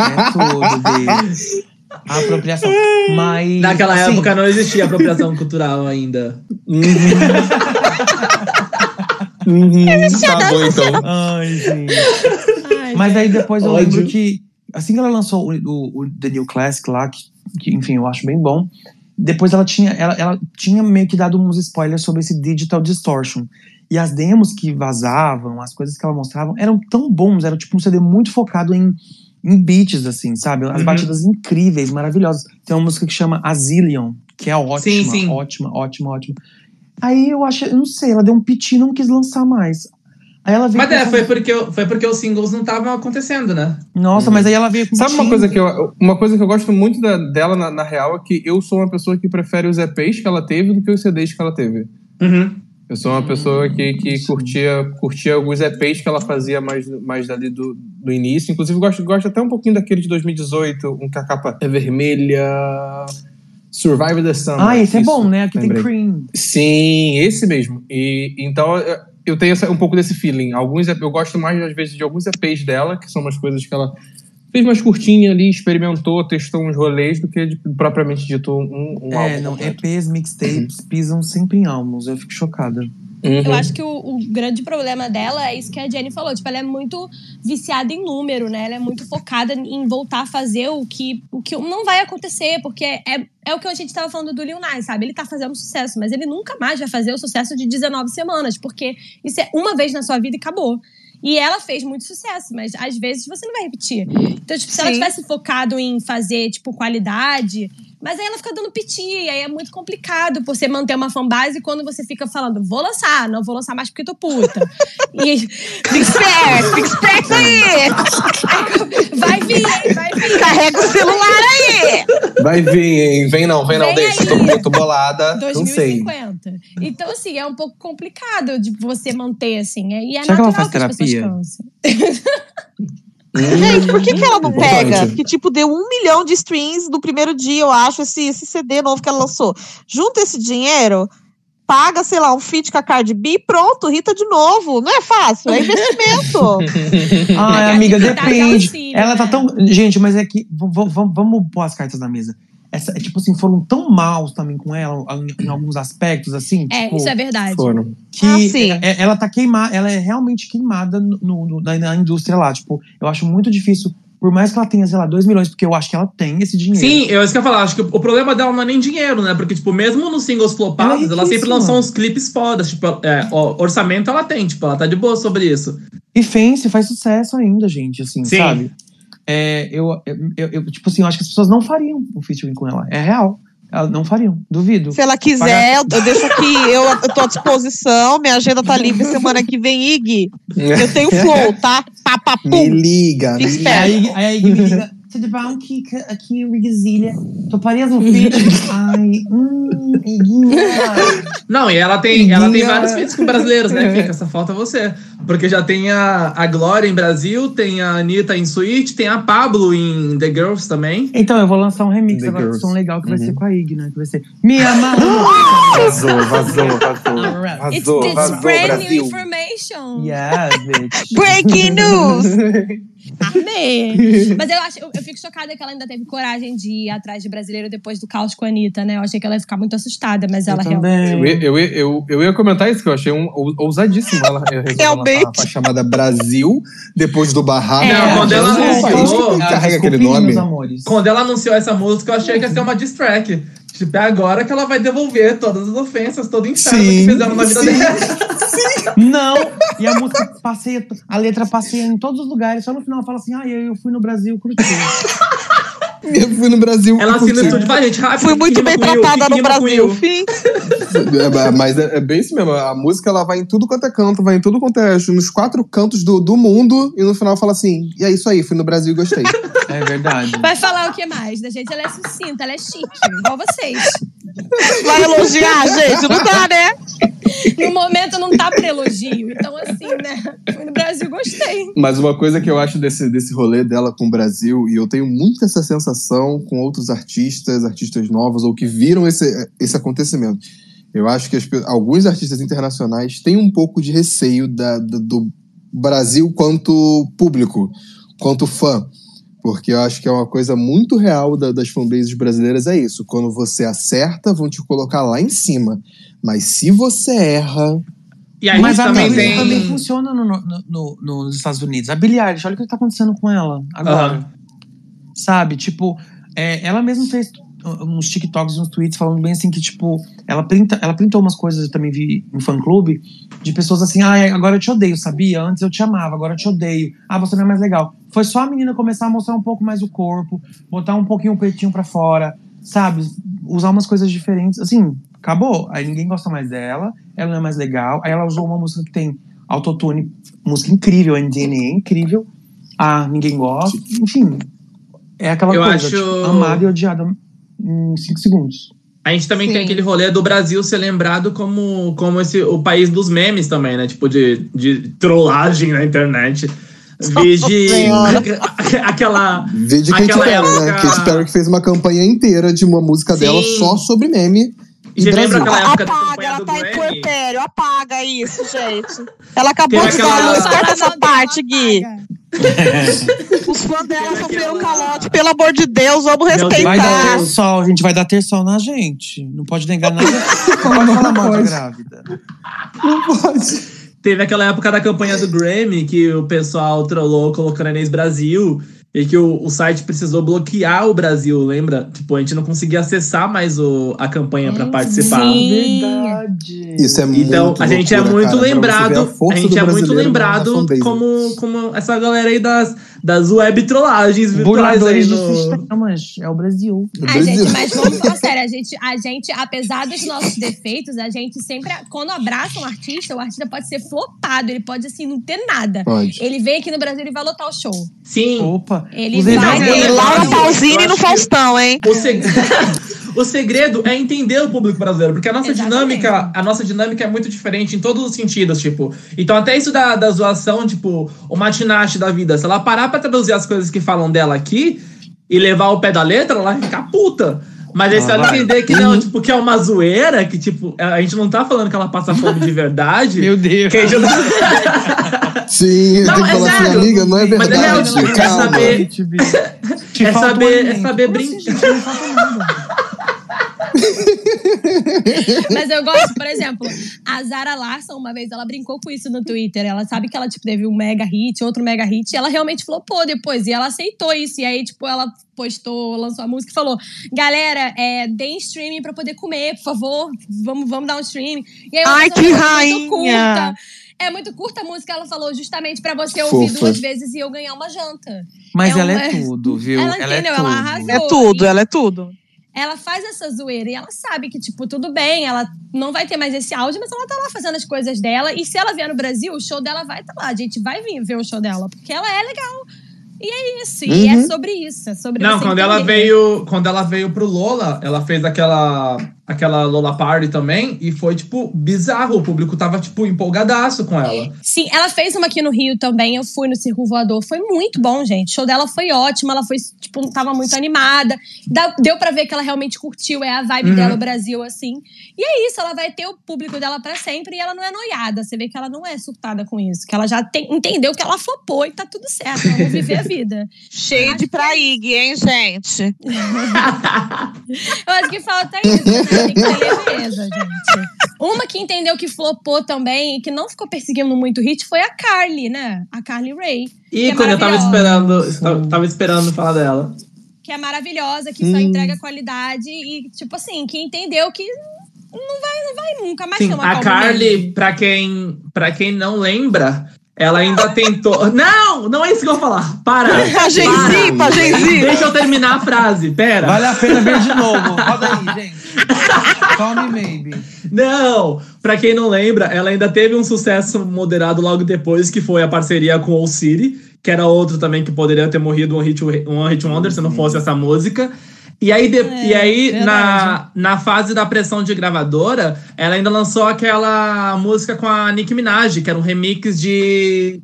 É tudo dele. A apropriação. Mas. Naquela assim, época não existia apropriação cultural ainda. Uhum, tá bom, então. Ai, gente. Ai, Mas aí depois eu Ódio. lembro que. Assim que ela lançou o, o, o The New Classic lá, que, que, enfim, eu acho bem bom. Depois ela tinha, ela, ela tinha meio que dado uns spoilers sobre esse Digital Distortion. E as demos que vazavam, as coisas que ela mostrava, eram tão bons. Era tipo um CD muito focado em, em beats, assim, sabe? As Uhum. batidas incríveis, maravilhosas. Tem uma música que chama Azillion, que é ótima, Sim, sim. ótima, ótima, ótima. Aí eu acho, eu não sei, ela deu um piti e não quis lançar mais. Aí ela veio Mas é, foi porque, foi porque os singles não estavam acontecendo, né? Nossa, mas aí ela veio com Sabe uma coisa que eu, uma coisa que eu gosto muito da- dela, na, na real, é que eu sou uma pessoa que prefere os EPs que ela teve do que os CDs que ela teve. Uhum. Eu sou uma pessoa que, que curtia, curtia alguns EPs que ela fazia mais, mais dali do, do início. Inclusive, gosto, gosto até um pouquinho daquele de 2018, um que a capa é vermelha. Survive the Sun. Ah, esse é Isso, bom, né? Aqui lembrei. tem Cream. Sim, esse mesmo. E então eu- tenho essa- um pouco desse feeling. Alguns eu gosto mais às vezes de alguns EPs dela, que são umas coisas que ela fez mais curtinha ali, experimentou, testou uns rolês do que de- propriamente dito um, um É, álbum. não, completo. EPs, mixtapes pisam sempre em álbuns. Eu fico chocada. Uhum. Eu acho que o, o grande problema dela é isso que a Jenny falou. Tipo, ela é muito viciada em número, né? Ela é muito focada em voltar a fazer o que, o que não vai acontecer, porque é, é o que a gente tava falando do Lil Nas, sabe? Ele tá fazendo sucesso, mas ele nunca mais vai fazer o sucesso de 19 semanas, porque isso é uma vez na sua vida e acabou. E ela fez muito sucesso, mas às vezes você não vai repetir. Então, tipo, se ela Sim. tivesse focado em fazer, tipo, qualidade, mas aí ela fica dando piti, e aí é muito complicado você manter uma fanbase quando você fica falando, vou lançar, não vou lançar mais porque tô puta. e Fica esperto, fica esperto aí! vai vir, hein, vai vir. Carrega o celular aí! Vai vir, hein? Vem não, vem não, Vem deixa. aí. Tô muito bolada. Não sei. 2050. Então, assim, é um pouco complicado de você manter, assim. é- E é Será que ela natural faz que, as pessoas terapia? Gente, por que, que ela não Importante. pega? Que, tipo, deu um milhão de streams no primeiro dia, eu acho, esse, esse CD novo que ela lançou. Junta esse dinheiro, paga, sei lá, um feat com a Cardi B e pronto, Rita de novo. Não é fácil, é investimento. Ai, amiga, Gabi tá depende. auxílio, Ela tá né? tão. Gente, mas é que. Vamos pôr as cartas na mesa. Essa, é, tipo assim, foram tão maus também com ela em, em alguns aspectos, assim. É, tipo, isso é verdade. Foram. que Ah, sim. é- ela tá queimada, ela é realmente queimada no, no- na, na indústria lá. Tipo, eu acho muito difícil, por mais que ela tenha, sei lá, 2 milhões, porque eu acho que ela tem esse dinheiro. Sim, eu isso que eu ia falar. Acho que o problema dela não é nem dinheiro, né? Porque, tipo, mesmo nos singles flopados, Ela é ela, sempre lançou uns clipes fodas. Tipo, é, ó, orçamento ela tem, tipo, ela tá de boa sobre isso. E Fence faz sucesso ainda, gente, assim, Sim. sabe? É, eu, eu, eu- tipo assim, eu acho que as pessoas não fariam um featuring com ela. É real. Elas não fariam, duvido. Se ela quiser, eu, eu deixo aqui, eu, eu tô à disposição, minha agenda tá livre semana que vem, Ig. Eu tenho flow, tá? Pá, pá, Me pum. liga, me Fica E liga. esperto. aí, aí a Iggy me liga, tudo bom? Aqui, aqui Rigzilha. Toparias um feat? Ai, hum, iguinha. Não, e ela tem, ela tem vários feats com brasileiros, né, Fica? Só falta você. Porque já tem a, a Glória em Brasil, tem a Anitta em Sweet, tem a Pablo em The Girls também. Então, eu vou lançar um remix The agora Girls. que som legal, que vai Uhum. ser com a Ig, né? Que vai ser Me Ama. Vazou, vazou, vazou. It's, Vazou, it's vazou, brand new Brasil. information. yes, bitch. Breaking news! Amei. Mas eu, acho, eu, eu fico chocada que ela ainda teve coragem de ir atrás de brasileiro depois do caos com a Anitta, né? Eu achei que ela ia ficar muito assustada, mas ela Eu realmente. Eu, eu, eu, eu ia comentar isso, que eu achei um, ou- ousadíssimo ela resolver uma Chamada Brasil, depois do barraco. É, Ah, quando ela Ah, carrega aquele nome. Quando ela anunciou essa música, eu achei que ia ser uma diss track. Tipo, é agora que ela vai devolver todas as ofensas, todo o inferno Sim, que fizeram na vida sim. dela. Não! E a música passeia, a letra passeia em todos os lugares, só no final fala assim: ah, eu fui no Brasil, curti. Eu fui no Brasil. Ela e assina tudo, vai, gente, rápido. Fui muito bem tratada no Brasil. Fim. É, mas é, é bem isso mesmo. A música ela vai em tudo quanto é canto, vai em tudo quanto é. nos quatro cantos do, do mundo, e no final fala assim: e é isso aí, fui no Brasil e gostei. É verdade. Vai falar o que mais? Da gente, ela é sucinta, ela é chique, igual vocês. Vai elogiar, gente? Não dá, né? No momento não tá pra elogio. Então, assim, né? Fui no Brasil, gostei. Mas uma coisa que eu acho desse, desse rolê dela com o Brasil, e eu tenho muito essa sensação com outros artistas, artistas novos, ou que viram esse, esse acontecimento. Eu acho que as alguns artistas internacionais têm um pouco de receio da- da- do Brasil quanto público, quanto fã. Porque eu acho que é uma coisa muito real da- das fanbases brasileiras, é isso. Quando você acerta, vão te colocar lá em cima. Mas se você erra, E aí Mas a também tem. também funciona no, no- no- nos Estados Unidos. A Billie Eilish, olha o que tá acontecendo com ela agora. Aham. Sabe? Tipo, é, ela mesma fez uns TikToks e uns tweets falando bem assim que, tipo, ela, printa, ela printou umas coisas, eu também vi em fã-clube, de pessoas assim, ah, agora eu te odeio, sabia? Antes eu te amava, agora eu te odeio. Ah, você não é mais legal. Foi só a menina começar a mostrar um pouco mais o corpo, botar um pouquinho o peitinho pra fora, sabe? Usar umas coisas diferentes. Assim, acabou. Aí ninguém gosta mais dela, ela não é mais legal. Aí ela usou uma música que tem autotune, música incrível, NDNA é incrível. Ah, ninguém gosta. Enfim, é aquela Eu coisa, acho- tipo, amada e odiada em cinco segundos. A gente também Sim. tem aquele rolê do Brasil ser lembrado como, como esse, o país dos memes também, né? Tipo, de, de trollagem na internet. Vide aquela. vê de Katy Aquela Perry, né? época- Katy Perry que fez uma campanha inteira de uma música Sim. dela só sobre meme. E Você lembra aquela época da Apaga, campanha ela do tá em puerpério. Apaga isso, gente. Ela acabou Teve de aquela- dar a luz. Corta essa parte, Gui. Os fãs dela sofreram calote. Pelo amor de Deus, vamos Deus. Vai dar respeitar. ter sol, gente. Vai dar ter sol na gente. Não pode negar nada. Não pode falar mal de pode. grávida. Não pode. Teve aquela época da campanha do Grammy que o pessoal trollou colocando Inês Brasil e que o, o site precisou bloquear o Brasil, lembra? Tipo, a gente não conseguia acessar mais o, a campanha pra participar. Sim. Verdade. Isso é Então, muito a gente é loucura, muito cara, lembrado, a, força gente é muito lembrado fanbase. como, como essa galera aí das, das web trollagens virtuais aí Burladores de no... sistemas. É o Brasil. O Ai, Brasil. gente, mas vamos falar sério, a gente, a gente, apesar dos nossos defeitos, a gente sempre, quando abraça um artista, o artista pode ser flopado, ele pode, assim, não ter nada. Pode. Ele vem aqui no Brasil e vai lotar o show. Sim, Opa. Ele Os vai- E Eu Laura Pausini no Faustão, hein? o, seg- o segredo é entender o público brasileiro, porque a nossa Exatamente. dinâmica, a nossa dinâmica é muito diferente em todos os sentidos, tipo. Então, até isso da, da zoação, tipo, uma Tinashe da vida, se ela parar pra traduzir as coisas que falam dela aqui e levar o pé da letra, ela vai ficar puta. Mas aí, se Ah, ela vai. entender que não, tipo, que é uma zoeira, que, tipo, a gente não tá falando que ela passa fome de verdade. Meu Deus. que a gente não- Sim, Não, tem que é falar assim, sério. amiga, não é Mas é verdade. tipo, é calma. saber- É saber- é saber Como brin- assim, gente? Não falta nada. Mas eu gosto, por exemplo, a Zara Larson, uma vez, ela brincou com isso no Twitter. Ela sabe que ela, tipo, teve um mega hit, outro mega hit, e ela realmente flopou depois. E ela aceitou isso. E aí, tipo, ela postou, lançou a música e falou: Galera, é, deem streaming pra poder comer, por favor. Vamos, vamos dar um streaming. E aí, Ai, que rainha! curta. É muito curta a música, ela falou justamente pra você ouvir Fofa. duas vezes e eu ganhar uma janta. Mas É ela uma- é tudo, viu? Ela é entendeu, tudo. ela arrasou. É tudo, ela é tudo. Ela faz essa zoeira e ela sabe que, tipo, tudo bem, ela não vai ter mais esse áudio, mas ela tá lá fazendo as coisas dela. E se ela vier no Brasil, o show dela vai estar lá. A gente vai vir ver o show dela, porque ela é legal. Isso, e é Uhum. sobre isso. É sobre Não, quando ela entender. veio, quando ela veio pro Lola, ela fez aquela aquela Lola Party também e foi tipo bizarro, o público tava tipo empolgadaço com ela. Sim, ela fez uma aqui no Rio também. Eu fui no Circo Voador. Foi muito bom, gente. O show dela foi ótimo. Ela foi, tipo, tava muito animada. Deu pra ver que ela realmente curtiu. É a vibe Uhum. dela, o Brasil, assim. E é isso, ela vai ter o público dela pra sempre e ela não é noiada. Você vê que ela não é surtada com isso. Que ela já tem- entendeu que ela flopou e tá tudo certo. Vamos viver a vida. Cheio de praig, hein, gente? Eu acho que falta isso, né? Tem que ter leveza, gente. Uma que entendeu que flopou também e que não ficou perseguindo muito hit foi a Carly, né? A Carly Ray. E é quando eu tava esperando, tava, tava esperando falar dela. que é maravilhosa, que só Hum. entrega qualidade e, tipo assim, que entendeu que não vai, não vai nunca mais Sim, ter uma a Carly, pra quem, pra quem não lembra, ela ainda tentou. Não, não é isso que eu vou falar. Para. Pagenzinho, Para. pagenzinho. Deixa eu terminar a frase. Pera. Vale a pena ver de novo. Roda aí, gente. Call me maybe. Não! Pra quem não lembra, ela ainda teve um sucesso moderado logo depois, que foi a parceria com Old City, que era outro também que poderia ter morrido um hit, um hit wonder se não fosse essa música. E aí, de- É, e aí na, verdade. na fase da pressão de gravadora, ela ainda lançou aquela música com a Nicki Minaj, que era um remix de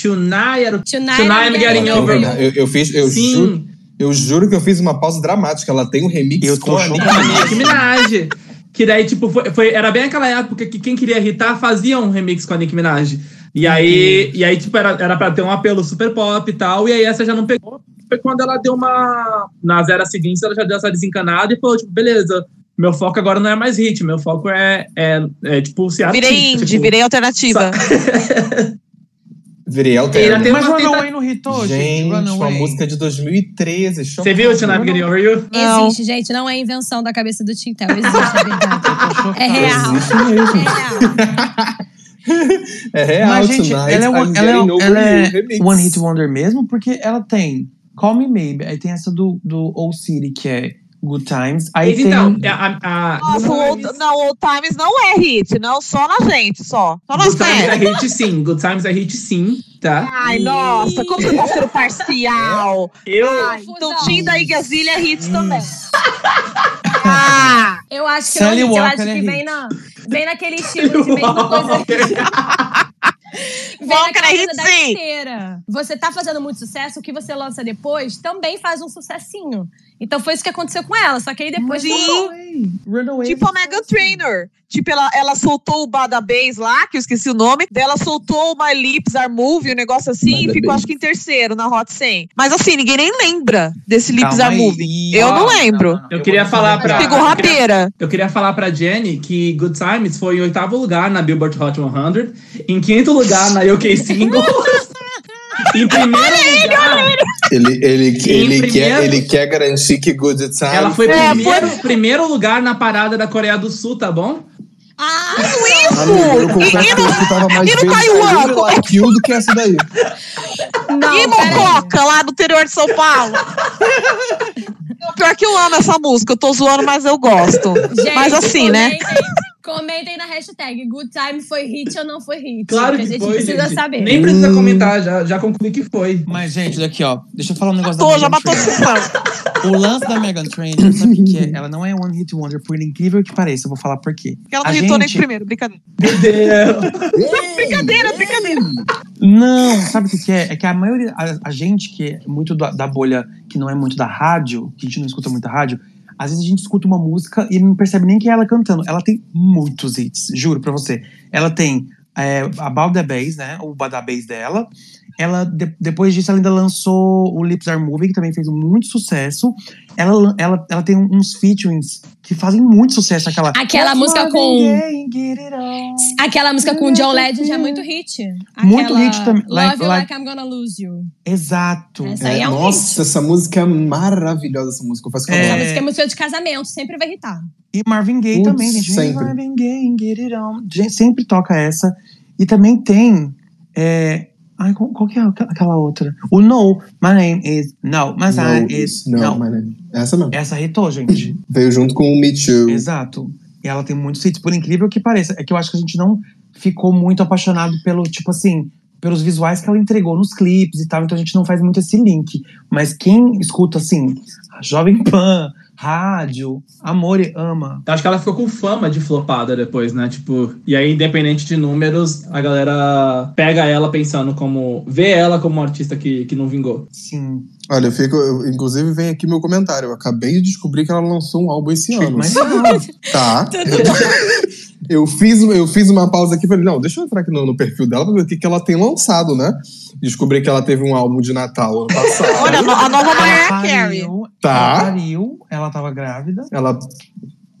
Tonight, era o Tonight Tonight I'm Getting Over. Eu, eu fiz, eu Sim. juro, eu juro que eu fiz uma pausa dramática. Ela tem um remix Eu tô com a. Nicki Minaj. Nicki Minaj. Que daí, tipo, foi, foi- era bem aquela época que quem queria irritar fazia um remix com a Nicki Minaj. E aí, e aí tipo, era, era pra ter um apelo super pop e tal. E aí essa já não pegou. Foi quando ela deu uma. Nas eras seguintes, ela já deu essa desencanada e falou, tipo, beleza. Meu foco agora não é mais hit, meu foco é, é, é tipo, se Virei artista, indie, tipo, virei alternativa. Virei tem Mas uma tenta- Runaway não hitou, gente. Gente, uma música de 2013. Você viu o Tonight Getting Over You? Não. Existe, gente, não é invenção da cabeça do Tintel, existe, é verdade. É real. Existe mesmo. É real. É real, Mas, gente, Tonight ela é, I'm ela é, ela é. One Hit Wonder mesmo, porque ela tem Call Me Maybe, aí tem essa do, do Old City, que é Good Times. Aí Mas tem. então, a, a, a, Nossa, o old, não, Old Times não é hit, não, só na gente, só. Só nós Good Times é hit sim, Good Times é hit sim, tá? Ai, nossa, como você tá sendo parcial. Eu, Ai, então. Tinda e Gazilha é hit também. Ah, Eu acho que Sally não, eu Walker acho é que hit. vem, na, vem naquele estilo de mesma coisa. Coisa hit, da sim. esteira. Você tá fazendo muito sucesso, o que você lança depois também faz um sucessinho. Então foi isso que aconteceu com ela, só que aí depois Sim. Runaway. Runaway. tipo a Megan Trainor. Tipo, ela, ela soltou o Bada Bass lá, que eu esqueci o nome. Dela soltou o My Lips Are Moving, um negócio assim, Bada e ficou acho que em terceiro na Hot 100. Mas assim, ninguém nem lembra desse Lips Calma Are aí. Moving. Eu não lembro. não, não, Eu vou queria falar pra-. Pegou rabeira. Eu queria falar pra Jenny que Good Times foi em oitavo lugar na Billboard Hot 100, em quinto lugar na UK Singles, em primeiro lugar, Ele, ele, ele, primeiro- quer, ele quer garantir que Good Times. ela foi É, primeiro, primeiro lugar na parada da Coreia do Sul, tá bom? Ah, Amigo, eu confesso E- e que eu escutava mais e no vezes Taiwan, como é do que essa daí. não, E. Mococa, lá no interior de São Paulo. Pior que eu amo essa música, eu tô zoando, mas eu gosto. Gente, mas assim, né? Comentem na hashtag Good Time foi hit ou não foi hit. Claro que que a gente foi, precisa gente. saber. Nem precisa comentar, já, já concluí que foi. Mas, gente, daqui, ó. Deixa eu falar um negócio Tô, da já Meghan matou. O lance da Megan Trainor, sabe o que é? Ela não é one hit wonder, por incrível que pareça. Eu vou falar por quê. Ela não hitou nem gente- primeiro, brincadeira. Meu Deus. Brincadeira, brincadeira. Não, sabe o que, que é? É que a maioria, a, a gente que é muito da, da bolha, que não é muito da rádio, que a gente não escuta muito a rádio, às vezes a gente escuta uma música e não percebe nem que é ela cantando. Ela tem muitos hits, juro pra você. Ela tem é, About the Bass, né? O Bada Bass dela. Ela, de- depois disso, ela ainda lançou o Lips Are Moving, que também fez muito sucesso. Ela, ela, ela tem uns featurings que fazem muito sucesso. Aquela, Aquela música com-. Aquela música com o John Legend é muito hit. Muito Aquela hit também. Love Like- You like- Like I'm Gonna Lose You. Exato. Essa aí é, um nossa, hit. essa música é maravilhosa, essa música. Eu faço que eu É. Essa música é música de casamento, sempre vai irritar. E Marvin Gaye Putz, também, gente. sempre. Marvin Gaye, get it on. Gente, sempre toca essa. E também tem. É... Ai, qual, qual que é aquela- outra? O No, My Name is No, My Não, Sign is não, No. mas é essa mesmo. Essa hitou, gente. Veio junto com o Me Too. Exato. E ela tem muitos hits, por incrível que pareça. É que eu acho que a gente não ficou muito apaixonado pelo, tipo assim, pelos visuais que ela entregou nos clipes e tal, então a gente não faz muito esse link. Mas quem escuta, assim, a Jovem Pan, rádio, amor e ama. Acho que ela ficou com fama de flopada depois, né? Tipo, e aí, independente de números, a galera pega ela pensando como. vê ela como uma artista que, que não vingou. Sim. Olha, eu fico. eu- inclusive, vem aqui meu comentário. Eu acabei de descobrir que ela lançou um álbum esse ano. Mas Tá. Eu fiz, eu fiz uma pausa aqui e falei, não, deixa eu entrar aqui no, no perfil dela pra ver o que, que ela tem lançado, né? Descobri que ela teve um álbum de Natal ano passado. Olha, a no- a nova mãe é ela a Carrie. pariu, Tá. Ela pariu, ela tava grávida. Ela.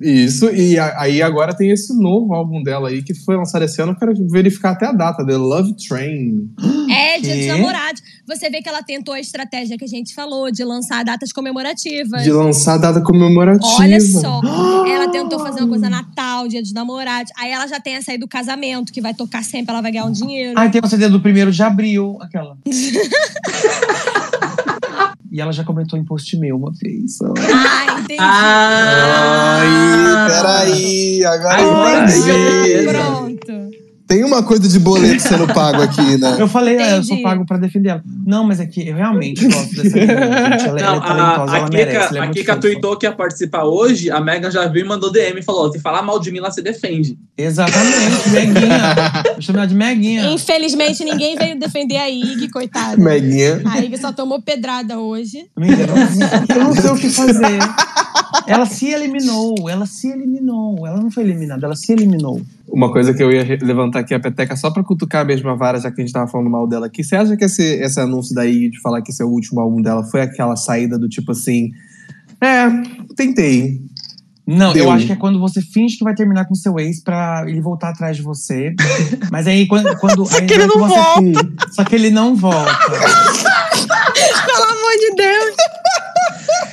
Isso, e aí agora tem esse novo álbum dela aí que foi lançado esse ano. Eu quero verificar até a data, The Love Train. É, dia dos namorados. Você vê que ela tentou a estratégia que a gente falou de lançar datas comemorativas. De lançar a data comemorativa. Olha só, ela tentou fazer uma coisa Natal, dia dos namorados. Aí ela já tem essa aí do casamento, que vai tocar sempre, ela vai ganhar um dinheiro. Aí tem o CD do primeiro de abril, aquela. e ela já comentou em post meu uma vez. Ah, entendi. Ai, peraí, agora entendi. Pronto. Tem uma coisa de boleto sendo pago aqui, né? Eu falei, é, eu sou pago pra defender ela. Não, mas é que eu realmente gosto dessa menina, gente. Ela, ela Não, é talentosa, a, ela a merece. Kika, ela é a muito Kika tweetou que ia participar hoje, a Megan já viu e mandou DM e falou: se falar mal de mim lá, você defende. Exatamente, Meguinha. Eu chamo ela de Meguinha. Infelizmente, ninguém veio defender a Ig, coitada. Meguinha. A Ig só tomou pedrada hoje. Amiga, eu não sei o que fazer. Ela se eliminou, ela se eliminou. Ela não foi eliminada, ela se eliminou. Uma coisa que eu ia levantar aqui a peteca só pra cutucar a mesma vara, já que a gente tava falando mal dela aqui. Você acha que esse, esse anúncio daí de falar que esse é o último álbum dela foi aquela saída do tipo assim. É, tentei. Não, Deu. eu acho que é quando você finge que vai terminar com seu ex pra ele voltar atrás de você. Mas aí quando. quando Só aí que ele vai não volta. Só que ele não volta. Pelo amor de Deus.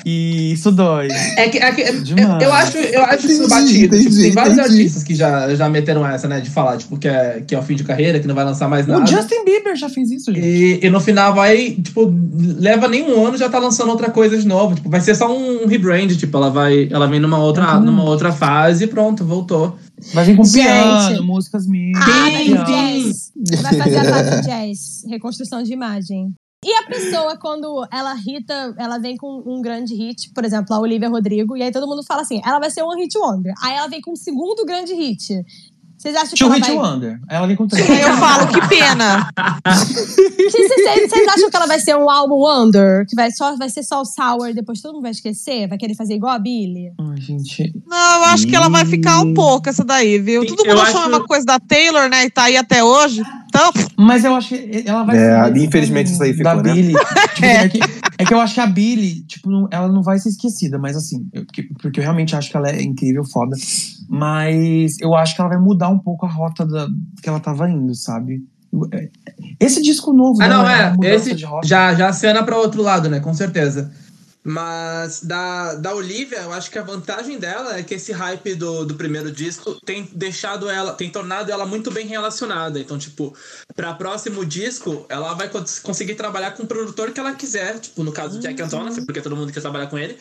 E isso dói. É que, é que- eu, Demais. eu acho, eu acho isso Entendi, batido. Tipo, entendi, tem vários entendi. artistas que já, já meteram essa, né? De falar, tipo, que é, que é o fim de carreira, que não vai lançar mais nada. O Justin Bieber já fez isso, gente. E, e no final vai, tipo, leva nem um ano já tá lançando outra coisa de novo. Tipo, vai ser só um rebrand, tipo, ela vai. Ela vem numa outra, Uhum. numa outra fase e pronto, voltou. Vai vir com Gente. piano, músicas minhas. Ah, jazz. Vai fazer a parte jazz, reconstrução de imagem. E a pessoa, quando ela hita, ela vem com um grande hit, por exemplo, a Olivia Rodrigo, e aí todo mundo fala assim, ela vai ser um hit wonder. Aí ela vem com um segundo grande hit. Vocês acham que Two ela Hit vai... Wonder. Aí ela vem com três. Aí eu falo, que pena. Vocês, acham que ela vai ser um álbum wonder? Que vai, só, vai ser só o sour, depois todo mundo vai esquecer? Vai querer fazer igual a Billie? Ai, gente. Não, eu acho que ela vai ficar um pouco essa daí, viu? Sim, Todo mundo achou acho- mesma coisa da Taylor, né? E tá aí até hoje. Então, Mas eu acho que ela vai É, ser infelizmente isso aí ficou, da né? Billie. Tipo, é. que, é que eu acho que a Billie, tipo, não- ela não vai ser esquecida, mas assim, eu- porque, porque eu realmente acho que ela é incrível, foda. Mas eu acho que ela vai mudar um pouco a rota da, que ela tava indo, sabe? é, Esse disco novo Ah, dela não, é Esse já, já cena pra outro lado, né? Com certeza. Mas da, da Olivia, eu acho que a vantagem dela é que esse hype do, do primeiro disco tem deixado ela, tem tornado ela muito bem relacionada. Então, tipo, pra próximo disco, ela vai cons- conseguir trabalhar com o produtor que ela quiser. Tipo, no caso do Jack Antonoff, porque todo mundo quer trabalhar com ele.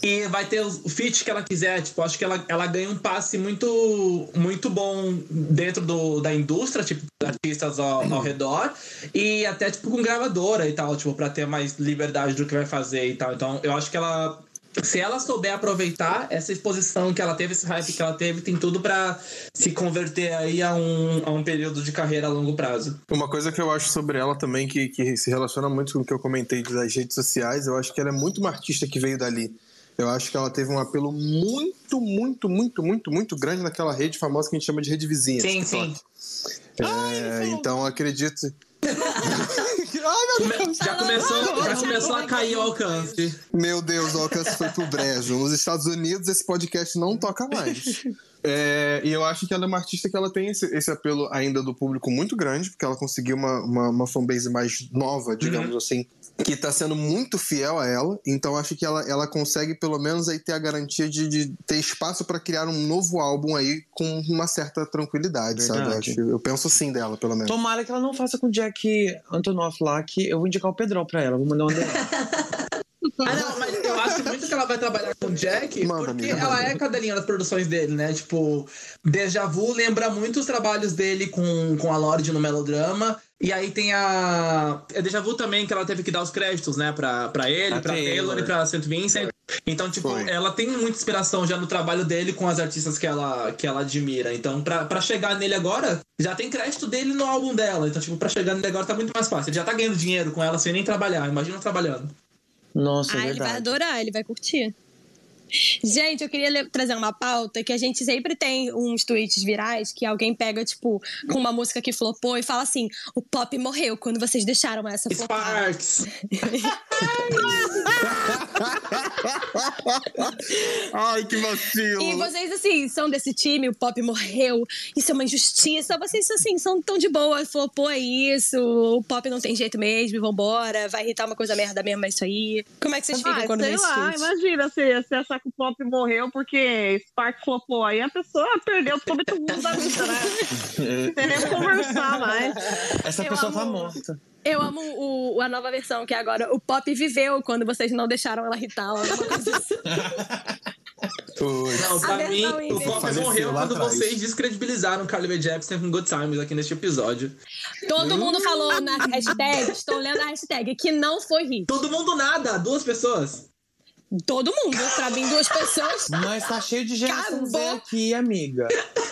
E vai ter o feat que ela quiser. Tipo, acho que ela, ela ganha um passe muito, muito bom dentro do, da indústria, tipo, artistas ao, ao redor. E até, tipo, com gravadora e tal, tipo, pra ter mais liberdade do que vai fazer e tal. Então, eu acho que ela. Se ela souber aproveitar essa exposição que ela teve, esse hype que ela teve, tem tudo pra se converter aí a um, a um período de carreira a longo prazo. Uma coisa que eu acho sobre ela também, que, que se relaciona muito com o que eu comentei das redes sociais, eu acho que ela é muito uma artista que veio dali. Eu acho que ela teve um apelo muito, muito, muito, muito, muito grande naquela rede famosa que a gente chama de rede vizinha. Sim, TikTok. sim. É, então acredito. Já, começou, já começou a cair o alcance. Meu Deus, o alcance foi pro brejo. Nos Estados Unidos, esse podcast não toca mais. É, e eu acho que ela é uma artista que ela tem esse, esse apelo ainda do público muito grande, porque ela conseguiu uma, uma, uma fanbase mais nova, digamos assim, que tá sendo muito fiel a ela. Então acho que ela, ela consegue, pelo menos, aí ter a garantia de, de ter espaço para criar um novo álbum aí com uma certa tranquilidade, sabe? Eu, Verdade. acho, eu penso assim dela, pelo menos. Tomara que ela não faça com o Jack Antonoff lá, que eu vou indicar o Pedrão pra ela. Vou mandar um DM. Ah, não, mas eu acho muito que ela vai trabalhar com o Jack, Manda, porque amiga, ela manda. é cadelinha das produções dele, né? Tipo, Deja Vu lembra muito os trabalhos dele com, com a Lorde no melodrama. E aí tem a. É Deja Vu também, que ela teve que dar os créditos, né? Pra, pra ele, Pra pra Taylor. Taylor e pra St. Vincent. Então, tipo, Foi. ela tem muita inspiração já no trabalho dele com as artistas que ela, que ela admira. Então, pra, pra chegar nele agora, já tem crédito dele no álbum dela. Então, tipo, pra chegar nele agora tá muito mais fácil. Ele já tá ganhando dinheiro com ela sem nem trabalhar. Imagina trabalhando. Nossa, Ah, é ele vai verdade. adorar, ele vai curtir. Gente, eu queria trazer uma pauta que a gente sempre tem uns tweets virais que alguém pega, tipo, com uma música que flopou e fala assim: o pop morreu quando vocês deixaram essa flopar. Sparks! Ai, que vacilo. E vocês, assim, são desse time, o pop morreu, isso é uma injustiça. Vocês, assim, são tão de boa, flopou é isso, o pop não tem jeito mesmo, vambora, vai irritar uma coisa merda mesmo, é isso aí. Como é que vocês ficam Ah, quando vê sei lá, tweet? imagina se você achar que o pop morreu porque Spark flopou. Aí a pessoa perdeu totalmente o mundo da vida, né? Não tem nem conversar mais. Essa Eu pessoa tá morta. Eu amo o, a nova versão, que é agora o pop viveu quando vocês não deixaram ela irritar. Assim. Não, pra A mim, o pop morreu quando atrás. vocês descredibilizaram Carly Rae Jepsen com Good Times aqui neste episódio. Todo mundo falou na hashtag, estou lendo a hashtag, que não foi hit. Todo mundo nada, duas pessoas. Todo mundo, pra mim, duas pessoas. Mas tá cheio de geração Z Acabou. aqui, amiga.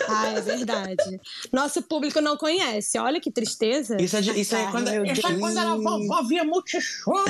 Ah, é verdade. Nosso público não conhece. Olha que tristeza. Isso é, de- isso é quando, meu isso é quando era vovó via multishow.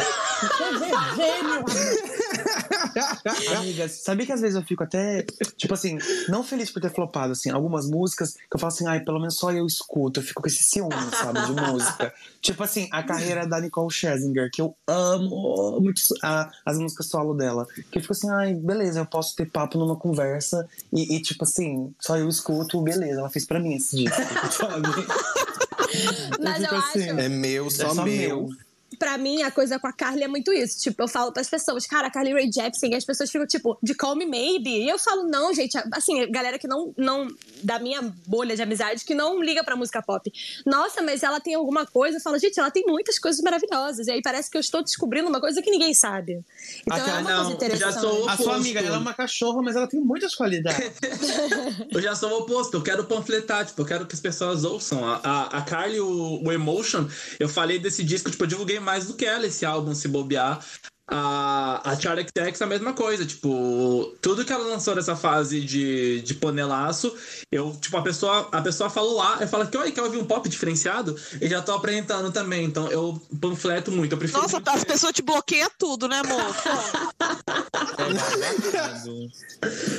Amiga, sabia que às vezes eu fico até, tipo assim, não feliz por ter flopado, assim, algumas músicas que eu falo assim, ai, pelo menos só eu escuto, eu fico com esse ciúme, sabe, de música. Tipo assim, a carreira da Nicole Scherzinger, que eu amo muito a- as músicas solo dela. Que eu fico assim, ai, beleza, eu posso ter papo numa conversa e, e, tipo assim, só eu escuto, beleza, ela fez pra mim esse disco, sabe? Mas eu fico acho, assim, É meu, só, É só meu. meu. Pra mim, a coisa com a Carly é muito isso. Tipo, eu falo pras pessoas, cara, a Carly Rae Jepsen, e as pessoas ficam, tipo, de Call Me Maybe. E eu falo, não, gente, assim, galera que não, não, da minha bolha de amizade, que não liga pra música pop. Nossa, mas ela tem alguma coisa. Eu falo, gente, ela tem muitas coisas maravilhosas. E aí parece que eu estou descobrindo uma coisa que ninguém sabe. Então Aquela- é uma não, coisa interessante. já sou- A sua amiga, ela é uma cachorra, mas ela tem muitas qualidades. Eu já sou o oposto, eu quero panfletar, tipo, eu quero que as pessoas ouçam. A, a, a Carly, o, o Emotion, eu falei desse disco, tipo, eu divulguei mais do que ela esse álbum, se bobear. A, a Charlie XX a mesma coisa, tipo, tudo que ela lançou nessa fase de, de panelaço, eu, tipo, a pessoa, a pessoa falou lá, eu falo que, oi, quer ouvir um pop diferenciado? E já tô apresentando também, então eu panfleto muito, eu prefiro. Nossa, as pessoas te bloqueiam tudo, né, amor?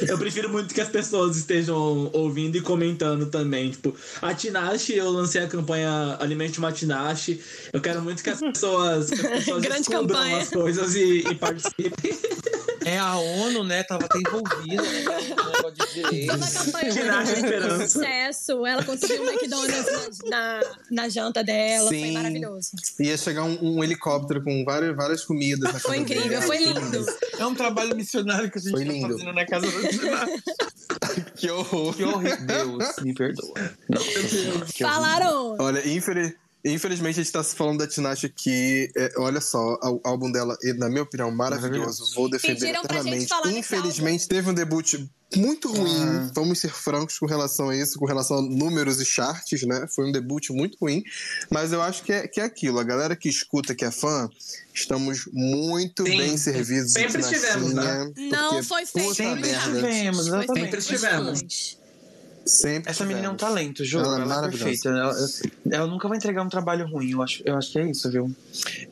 Eu prefiro muito que as pessoas estejam ouvindo e comentando também. Tipo, a Tinashe, eu lancei a campanha Alimente uma Tinashe. Eu quero muito que as pessoas, que as pessoas Grande campanha. as coisas e, e participem. É a ONU, né? Tava até envolvida né, no negócio de Tirar a dela foi esperança. sucesso. Ela conseguiu um McDonald's na, na, janta dela. Foi Sim. maravilhoso. Ia chegar um, um helicóptero com várias, várias comidas. na Foi incrível, dele. foi lindo. É um trabalho missionário que a gente Foi tá lindo. fazendo na casa da Tina. Que horror. Que horrível. Deus, me perdoa. Não, Falaram. Olha, infeliz- infelizmente a gente tá falando da Tinashe aqui. É, olha só, o álbum dela, na minha opinião, maravilhoso. Vou defender Pediram pra gente eternamente. Infelizmente, teve um debut muito ruim. Ah. Vamos ser francos com relação a isso, com relação a números e charts, né? Foi um debut muito ruim. Mas eu acho que é, que é aquilo. A galera que escuta, que é fã, estamos muito Sim. bem servidos. de Sempre estivemos, Tinashinha, Não foi feito. puta Sempre estivemos, exatamente. Sempre estivemos. Sempre Essa menina é um tivemos. talento, juro. Ela é Ela, é maravilhosa. perfeita. Ela, ela nunca vai entregar um trabalho ruim. Eu acho, eu acho que é isso, viu?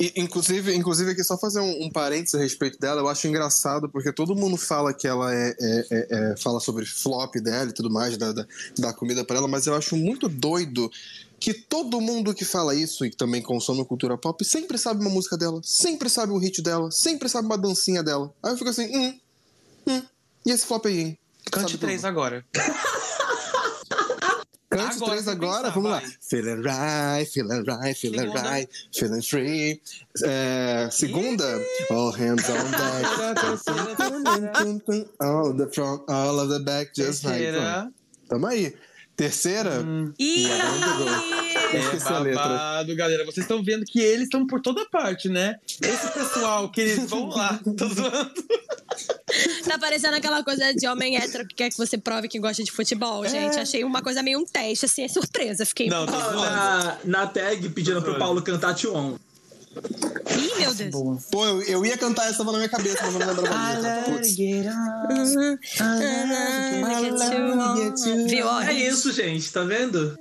E, inclusive, inclusive, aqui só fazer um, um parênteses a respeito dela, eu acho engraçado, porque todo mundo fala que ela é, é- é- é- fala sobre flop dela e tudo mais, da, da, da comida pra ela, mas eu acho muito doido que todo mundo que fala isso e que também consome cultura pop sempre sabe uma música dela, sempre sabe um hit dela, sempre sabe uma dancinha dela. Aí eu fico assim, hum, hum, e esse flop aí, hein? Cante três agora. Cante Agora, três agora, pensar, vamos lá. vai. Feeling right, feeling right, feeling Segunda. right, feeling free. É, segunda, all hands on deck. all the front, all of the back, just like. Terceira. Tamo aí. Terceira, Ih! Eu esqueci a É letra. babado, galera. Vocês estão vendo que eles estão por toda parte, né? Esse pessoal que eles vão lá. Tô zoando. Tá parecendo aquela coisa de homem hétero que quer que você prove que gosta de futebol, gente. Achei uma coisa meio um teste, assim, é surpresa. Fiquei. Não, tô zoando. Na, na tag pedindo pro Paulo cantar T1. Ih, meu Deus. Boa. Pô, eu, eu ia cantar essa tava na minha cabeça, mas eu não lembrava a letra. Putz. Viu? É isso, gente, tá vendo?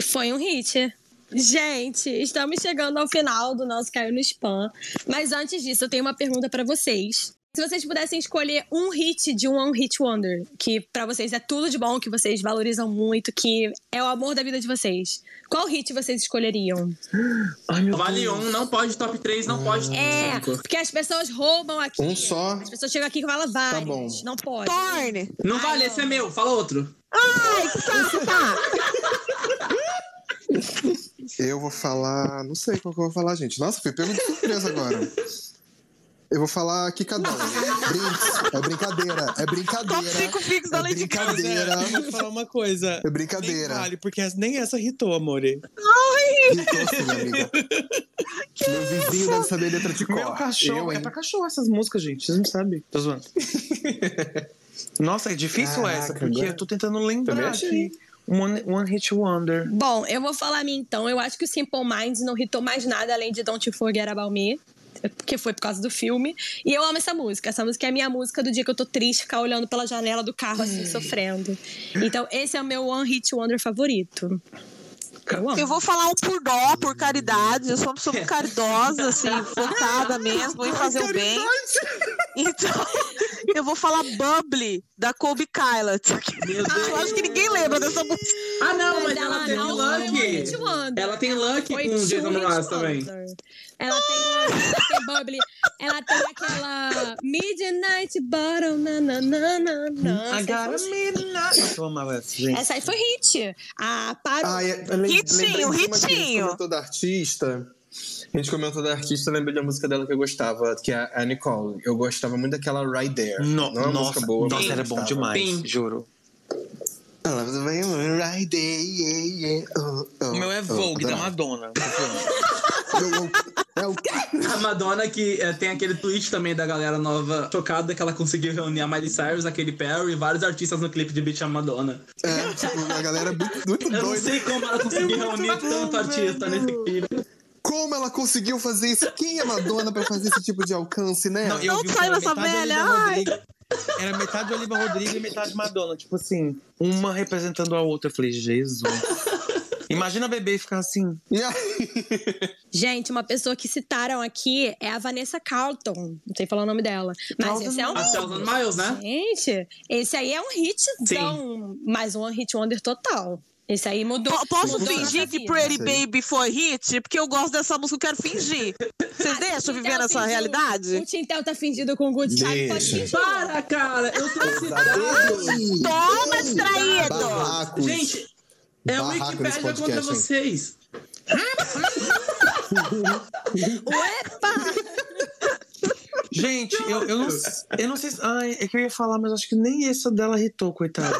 Foi um hit. Gente, estamos chegando ao final do nosso Caiu no Spam. Mas antes disso, eu tenho uma pergunta pra vocês. Se vocês pudessem escolher um hit de um One Hit Wonder, que pra vocês é tudo de bom, que vocês valorizam muito, que é o amor da vida de vocês, qual hit vocês escolheriam? Ai, meu Vale Deus. um, não pode top 3, não pode top É, 5. porque as pessoas roubam aqui. Um só? As pessoas chegam aqui e falam vários. bom. Não pode. Torne. Não Ai, vale, não. esse é meu, fala outro. Ai, que saco, tá. Eu vou falar. Não sei qual que eu vou falar, gente. Nossa, fui pego de surpresa agora. Eu vou falar Kikadão. Brinks. É brincadeira. É brincadeira. Top 5 fix da É Lady Gaga. brincadeira. Eu vou falar uma coisa. É Nem brincadeira. vale, porque nem essa irritou, amore. Ritou sim, amiga. Meu vizinho deve saber letra de cor. Meu cachorro. Eu, é pra cachorro essas músicas, gente. Vocês não sabem. Tô zoando. Nossa, é difícil Caraca, essa, porque agora- eu tô tentando Também lembrar achei. aqui. One, one Hit Wonder. Bom, eu vou falar a minha então. Eu acho que o Simple Minds não hitou mais nada além de Don't You Forget About Me. Porque foi por causa do filme. E eu amo essa música. Essa música é a minha música do dia que eu tô triste, ficar olhando pela janela do carro, assim, sofrendo. Então, esse é o meu One Hit Wonder favorito. Eu vou falar um por dó, por caridade. Eu sou uma pessoa muito caridosa, assim, focada mesmo em fazer o bem. Então, eu vou falar Bubbly, da Kobe Kylat. Eu acho que ninguém lembra dessa música. Ah, não, mas ela ela tem Lucky. Ela tem Lucky com Jason Mraz também. Ela tem, ela tem Bubbly. Ela tem aquela Midnight Bottle, na, na, na, na, na. I got a midnight. Eu amava essa, gente. Essa aí foi hit. A parou. Ah, é- Hitinho, A hitinho. comentou da artista. A gente comentou da artista, eu lembrei da música dela que eu gostava, que é a Nicole. Eu gostava muito daquela Right There. No- Não é uma nossa, música boa, nossa, era bom demais, Sim. juro. Right There, yeah, yeah, oh, oh, O meu é oh, Vogue, da adorava. Madonna. É o A Madonna que é, tem aquele tweet também da galera nova chocada que ela conseguiu reunir a Miley Cyrus, a Katy Perry e vários artistas no clipe de Beat a Madonna. É, tipo, a galera é muito, muito Eu não doida. sei como ela conseguiu reunir tanto artista nesse clipe. Como ela conseguiu fazer isso? Quem é Madonna pra fazer esse tipo de alcance, né? Não, eu Não essa metade velha, ai. Era metade Oliva Rodrigo e metade Madonna. Tipo assim, uma representando a outra. Eu falei, Jesus. Imagina a bebê ficar assim. Gente, uma pessoa que citaram aqui é a Vanessa Carlton. Não sei falar o nome dela. Mas Carlton esse é um. A Thousand Miles, né? Gente, esse aí é um hitzão. Mais um hit wonder total. Esse aí mudou. Po- Posso mudou fingir que. Pretty. Baby foi hit? Porque eu gosto dessa música, eu quero fingir. Vocês deixam eu O viver nessa fingiu- realidade? O Tintel tá fingindo com o Good Time, pode fingir. Para, cara! Eu tô excitado! Toma, distraído! Gente, é o Wikipedia contra hein? vocês. Uepa! Gente, eu, eu, não, eu não sei se. Ai, é que eu ia falar, mas acho que nem essa dela irritou, coitada.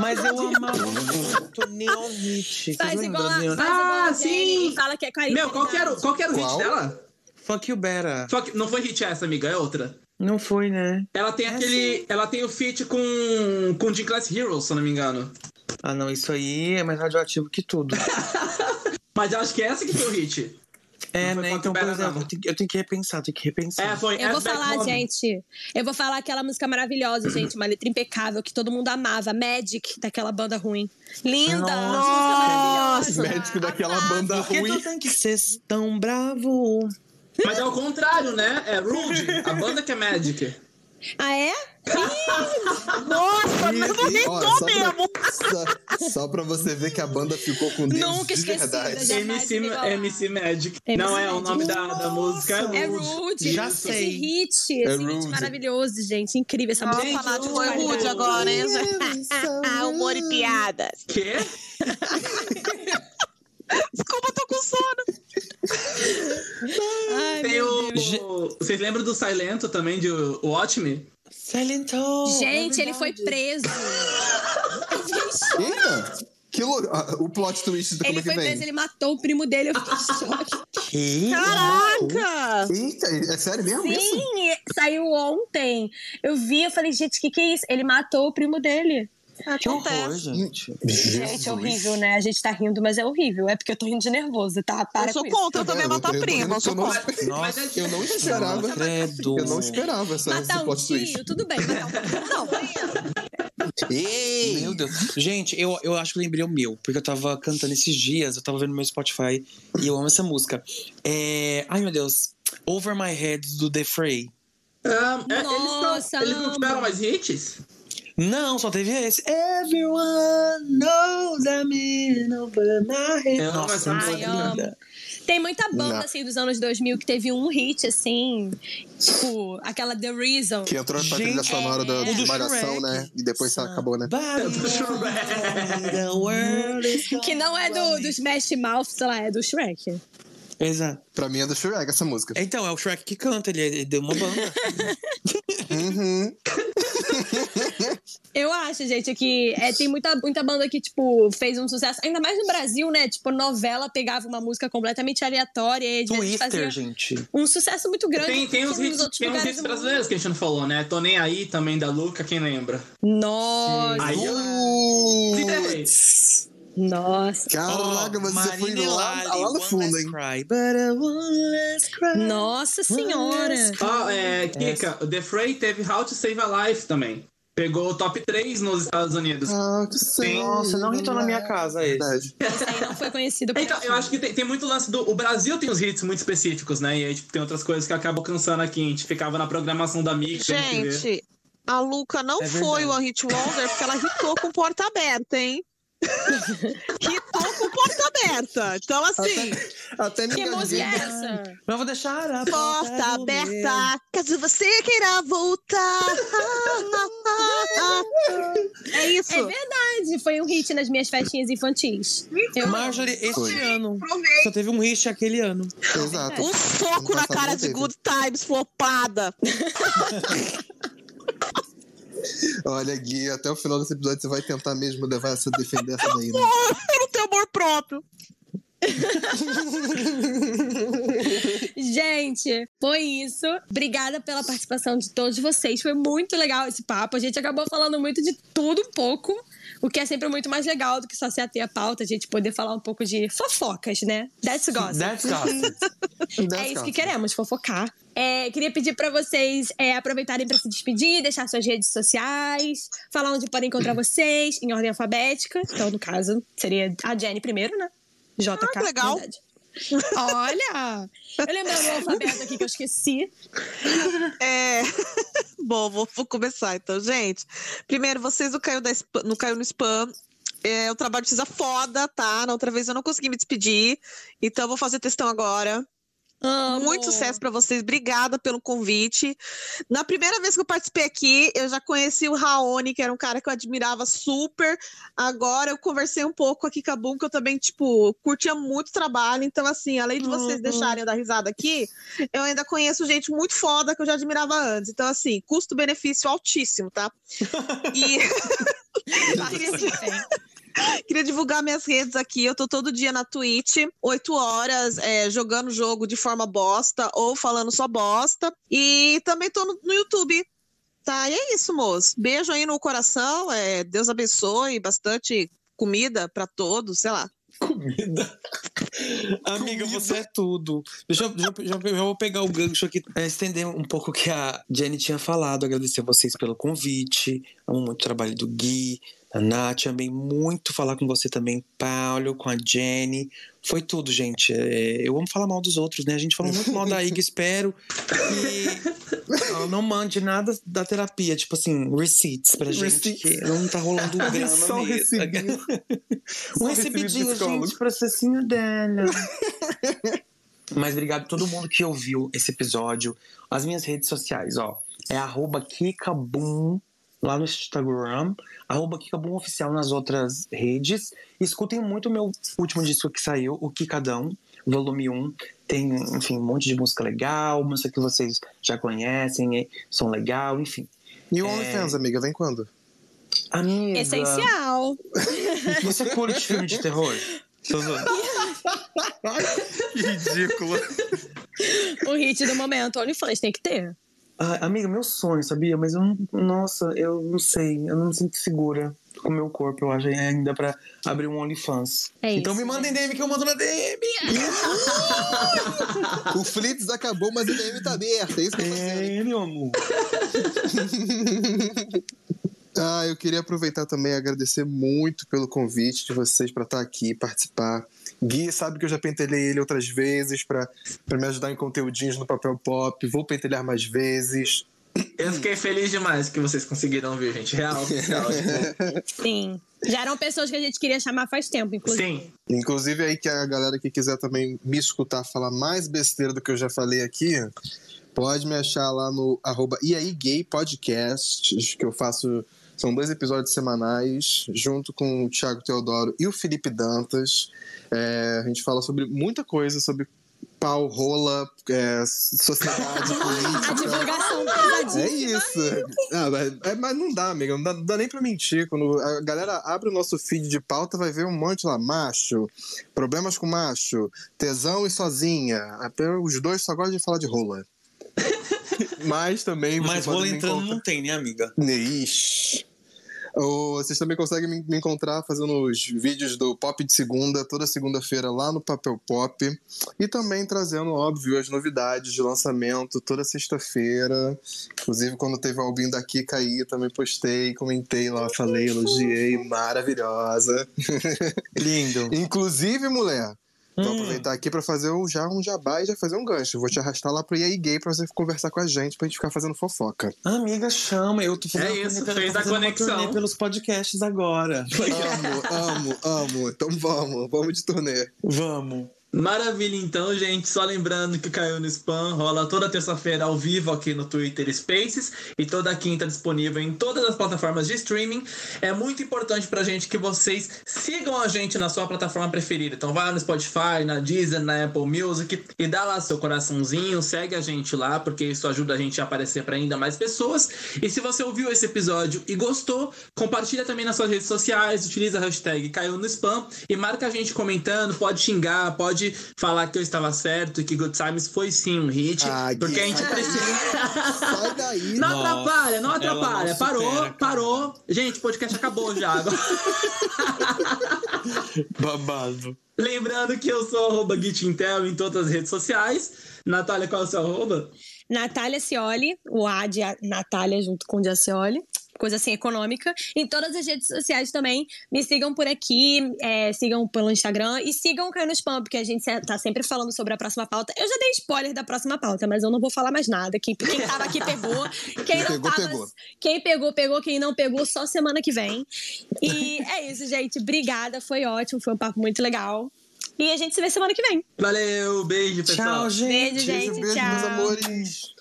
Mas eu amava muito Neon Hit. Faz igual a, Neon Ah, sim. Fala que é com a Meu, qual que era, o- qual que era o hit Qual? dela? Fuck You Better. Que não foi hit essa, amiga, é outra. Não foi, né? Ela tem É aquele. Ela tem o feat com. com Jim Class Heroes, se eu não me engano. Ah, não, isso aí é mais radioativo que tudo. Mas eu acho que é essa que foi o hit. É, né? Então, por exemplo, eu tenho, eu tenho que repensar, tenho que repensar. É, foi. Eu vou falar, Home. gente. Eu vou falar aquela música maravilhosa, gente. Uma letra impecável que todo mundo amava. Magic, daquela banda ruim. Linda! Nossa. Música maravilhosa. Médico daquela banda Por que ruim. tu tem que ser tão bravo? Mas é o contrário, né? É Rude, a banda que é Magic. Ah, é? Nossa, E- não e, só, mesmo! pra, só, só pra você ver que a banda ficou com Deus Nunca de verdade. MC. MC Magic. MC não é o nome da, da música, é É Rude. Rude. Já Esse sei. hit, esse É hit Rude. maravilhoso, gente. Incrível essa música. Gente, foi de rude qualidade. agora, hein? Humor e piadas. Quê? Desculpa, tô com sono. Ai, Tem meu o. Deus. Vocês lembram do Silento também, de Watch Me? Silent Hill. Gente, é ele foi preso. Eita! Que lou- ah, o plot twist do Ele é foi preso, ele matou o primo dele. Eu fiquei em choque. Que? Caraca! Eita, é sério mesmo isso? Sim, saiu ontem. Eu vi, eu falei, gente, o que, que é isso? Ele matou o primo dele. Que horror, gente. Gente, é horrível, né? A gente tá rindo, mas é horrível. É porque eu tô rindo de nervoso, tá? Para Eu sou contra também É, eu matar tô- eu tô primo. rindo Eu sou que eu não- contra. Nossa, Mas é- Eu não esperava. credo. Eu não esperava essa, esse Matar um twist. tudo bem. Matar um não. Ei! Meu Deus. Gente, eu, eu acho que eu lembrei o meu, porque eu tava cantando esses dias, eu tava vendo no meu Spotify e eu amo essa música. É. Ai, meu Deus. Over My Head do The Fray. Ah, é, eles não- Nossa, eles não tiveram mais hits? Não, só teve esse. Everyone knows I'm in over my head. Eu amo Nossa, música música. linda. Tem muita banda, Não. assim, dos anos 2000 que teve um hit, assim. Tipo, aquela The Reason. Que entrou Gente, trilha sonora da, é. O do Malhação, né? E depois só acabou, né? Somebody the world is Que não é do, do Smash Mouth, sei lá, é do Shrek. Exato. Pra mim é do Shrek essa música. Então, é o Shrek que canta, ele, ele deu uma banda. Uhum. Eu acho, gente, que é, tem muita, muita banda que, tipo, fez um sucesso. Ainda mais no Brasil, né? Tipo, novela pegava uma música completamente aleatória e Twister, gente. um sucesso muito grande. Tem, tem uns hits, tem uns hits brasileiros que a gente não falou, né? Tô nem aí também da Luca, quem lembra? Nossa, Aí eu. Nossa. Caraca, mas você foi lá, Lali, lá no fundo, hein? Cry. Nossa senhora. Ó, é, Kika, The Fray teve How to Save a Life também. Pegou o top 3 nos Estados Unidos. Ah, que sei. Nossa, não hitou na minha casa esse. Verdade. Esse aí não foi conhecido por Então, eu acho que tem, tem muito lance do. O Brasil tem uns hits muito específicos, né? E aí, tipo, tem outras coisas que acabam cansando aqui. A gente ficava na programação da Mix. Gente, a Luca não É foi o One Hit Wonder porque ela hitou com porta aberta, hein? Hitou com porta aberta. Então, assim, Até me Que música é essa? Mas eu vou deixar a porta do aberta, caso você queira voltar. É isso. É verdade, foi um hit nas minhas festinhas infantis. Eu. Marjorie, esse Foi. ano. Só teve um hit aquele ano. Exato. Um soco na cara de. Good Times, flopada. Olha, Gui, até o final desse episódio você vai tentar mesmo levar essa defender essa daí, né? Eu não tenho amor próprio. Gente, foi isso. Obrigada pela participação de todos vocês. Foi muito legal esse papo. A gente acabou falando muito de tudo um pouco. O que é sempre muito mais legal do que só se ater a pauta, a gente poder falar um pouco de fofocas, né? That's gossip. That's gossip. É isso que queremos, fofocar. É, queria pedir pra vocês é, aproveitarem pra se despedir, deixar suas redes sociais, falar onde podem encontrar vocês, em ordem alfabética. Então, no caso, seria a Jenny primeiro, né? JK. Ah, que legal. verdade. Olha! Eu lembrei do alfabeto aqui que eu esqueci. É. Bom, vou, vou começar então, gente. Primeiro, vocês não caiu, da não caiu no spam. É, o trabalho precisa foda, tá? Na outra vez eu não consegui me despedir. Então vou fazer textão agora. Amo. Muito sucesso pra vocês. Obrigada pelo convite. Na primeira vez que eu participei aqui, eu já conheci o Raoni, que era um cara que eu admirava super. Agora eu conversei um pouco com a Boom, que eu também, tipo, curtia muito o trabalho. Então, assim, além de vocês Uhum. deixarem eu dar risada aqui, eu ainda conheço gente muito foda que eu já admirava antes. Então, assim, custo-benefício altíssimo, tá? E. Queria divulgar minhas redes aqui. Eu tô todo dia na Twitch, 8 horas, é, jogando jogo de forma bosta ou falando só bosta. E também tô no, no YouTube. Tá, e é isso, moço. Beijo aí no coração. É, Deus abençoe, bastante comida pra todos, sei lá. Comida. Amiga, você é tudo. Deixa eu, já, já, já vou pegar o gancho aqui, é, estender um pouco o que a Jenny tinha falado, agradecer a vocês pelo convite. Amo muito o trabalho do Gui, da Nath, amei muito falar com você também, Paulo, com a Jenny. Foi tudo, gente. É, eu amo falar mal dos outros, né? A gente falou muito mal da Ig, espero que ela não mande nada da terapia, tipo assim, receipts pra gente, Receipts. que não tá rolando grama Só um mesmo. recibinho. Um recebido recebidinho, psicólogo. gente, processinho dela. Mas obrigado a todo mundo que ouviu esse episódio. As minhas redes sociais, ó. É arroba Kikabum lá no Instagram. Arroba Kikabum Oficial nas outras redes. Escutem muito o meu último disco que saiu, o Kikadão, volume 1. Tem, enfim, um monte de música legal, música que vocês já conhecem, são legal, enfim. E o OnlyFans, amiga, vem quando? Amiga, Essencial. Você curte filme de terror? Que ridículo. O hit do momento, OnlyFans, tem que ter. Ai, amiga, meu sonho, sabia? Mas eu não. Nossa, eu não sei. Eu não me sinto segura com o meu corpo, eu acho, ainda pra abrir um OnlyFans. É então isso, me mandem DM que eu mando na DM. o Flits acabou, mas a DM tá aberta. É isso que eu. É, meu amor. Ah, eu queria aproveitar também e agradecer muito pelo convite de vocês para estar aqui participar. Gui sabe que eu já pentelhei ele outras vezes para me ajudar em conteúdinhos no papel pop. Vou pentelhar mais vezes. Eu fiquei feliz demais que vocês conseguiram vir, gente. Real, real. tipo, Sim. Já eram pessoas que a gente queria chamar faz tempo, inclusive. sim. Inclusive aí que a galera que quiser também me escutar falar mais besteira do que eu já falei aqui, pode me achar lá no arroba e aí gay podcast, que eu faço são dois episódios semanais, junto com o Thiago Teodoro e o Felipe Dantas. É, a gente fala sobre muita coisa, sobre pau, rola, é, sociedade, A política. divulgação É isso. Ah, mas, é, mas não dá, amiga. Não dá, não dá nem pra mentir. Quando a galera abre o nosso feed de pauta, vai ver um monte lá. Macho, problemas com macho, tesão e sozinha. Até os dois só gostam de falar de rola. Mas também. Mas rola entrando não tem, né, amiga? Ixi. Vocês também conseguem me encontrar fazendo os vídeos do Pop de Segunda, toda segunda-feira lá no Papel Pop. E também trazendo, óbvio, as novidades de lançamento toda sexta-feira. Inclusive, quando teve o album da Kika aí, também postei, comentei lá, falei, elogiei, maravilhosa. Lindo. Inclusive, mulher, vou Hum. aproveitar aqui pra fazer um- já um jabá e já fazer um gancho. Vou te arrastar lá pro EA Gay pra você conversar com a gente, pra gente ficar fazendo fofoca. Amiga, chama. Eu tô fazendo, É isso, tô fez a conexão. turnê pelos podcasts agora. Amo, amo, amo. Então vamos, vamos de turnê. Vamos. Maravilha, então, gente. Só lembrando que caiu no spam, rola toda terça-feira ao vivo aqui no Twitter Spaces e toda quinta disponível em todas as plataformas de streaming. É muito importante pra gente que vocês sigam a gente na sua plataforma preferida. Então, vai no Spotify, na Deezer, na Apple Music e dá lá seu coraçãozinho, segue a gente lá, porque isso ajuda a gente a aparecer pra ainda mais pessoas. E se você ouviu esse episódio e gostou, compartilha também nas suas redes sociais, utiliza a hashtag caiu no spam e marca a gente comentando, pode xingar, pode falar que eu estava certo e que Good Times foi sim um hit, Ah, Gui, porque a gente sai daí. precisa. Sai daí. Não Nossa, atrapalha, não atrapalha. não parou, supera, parou. Gente, o podcast acabou já. Babado. Lembrando que eu sou arroba Gitintel em todas as redes sociais. Natália, qual é o seu arroba? Natália Cioli, o A de Natália junto com o de Acioli. Coisa assim, econômica. Em todas as redes sociais também. Me sigam por aqui, é, sigam pelo Instagram e sigam o Caio no Spam, porque a gente tá sempre falando sobre a próxima pauta. Eu já dei spoiler da próxima pauta, mas eu não vou falar mais nada. Quem, quem tava aqui pegou. Quem não Pegou, tava, pegou. Quem pegou, pegou. Quem não pegou, só semana que vem. E é isso, gente. Obrigada, foi ótimo. Foi um papo muito legal. E a gente se vê semana que vem. Valeu, beijo, pessoal. Tchau, gente. Beijo, gente. Beijo, beijo, tchau. meus amores.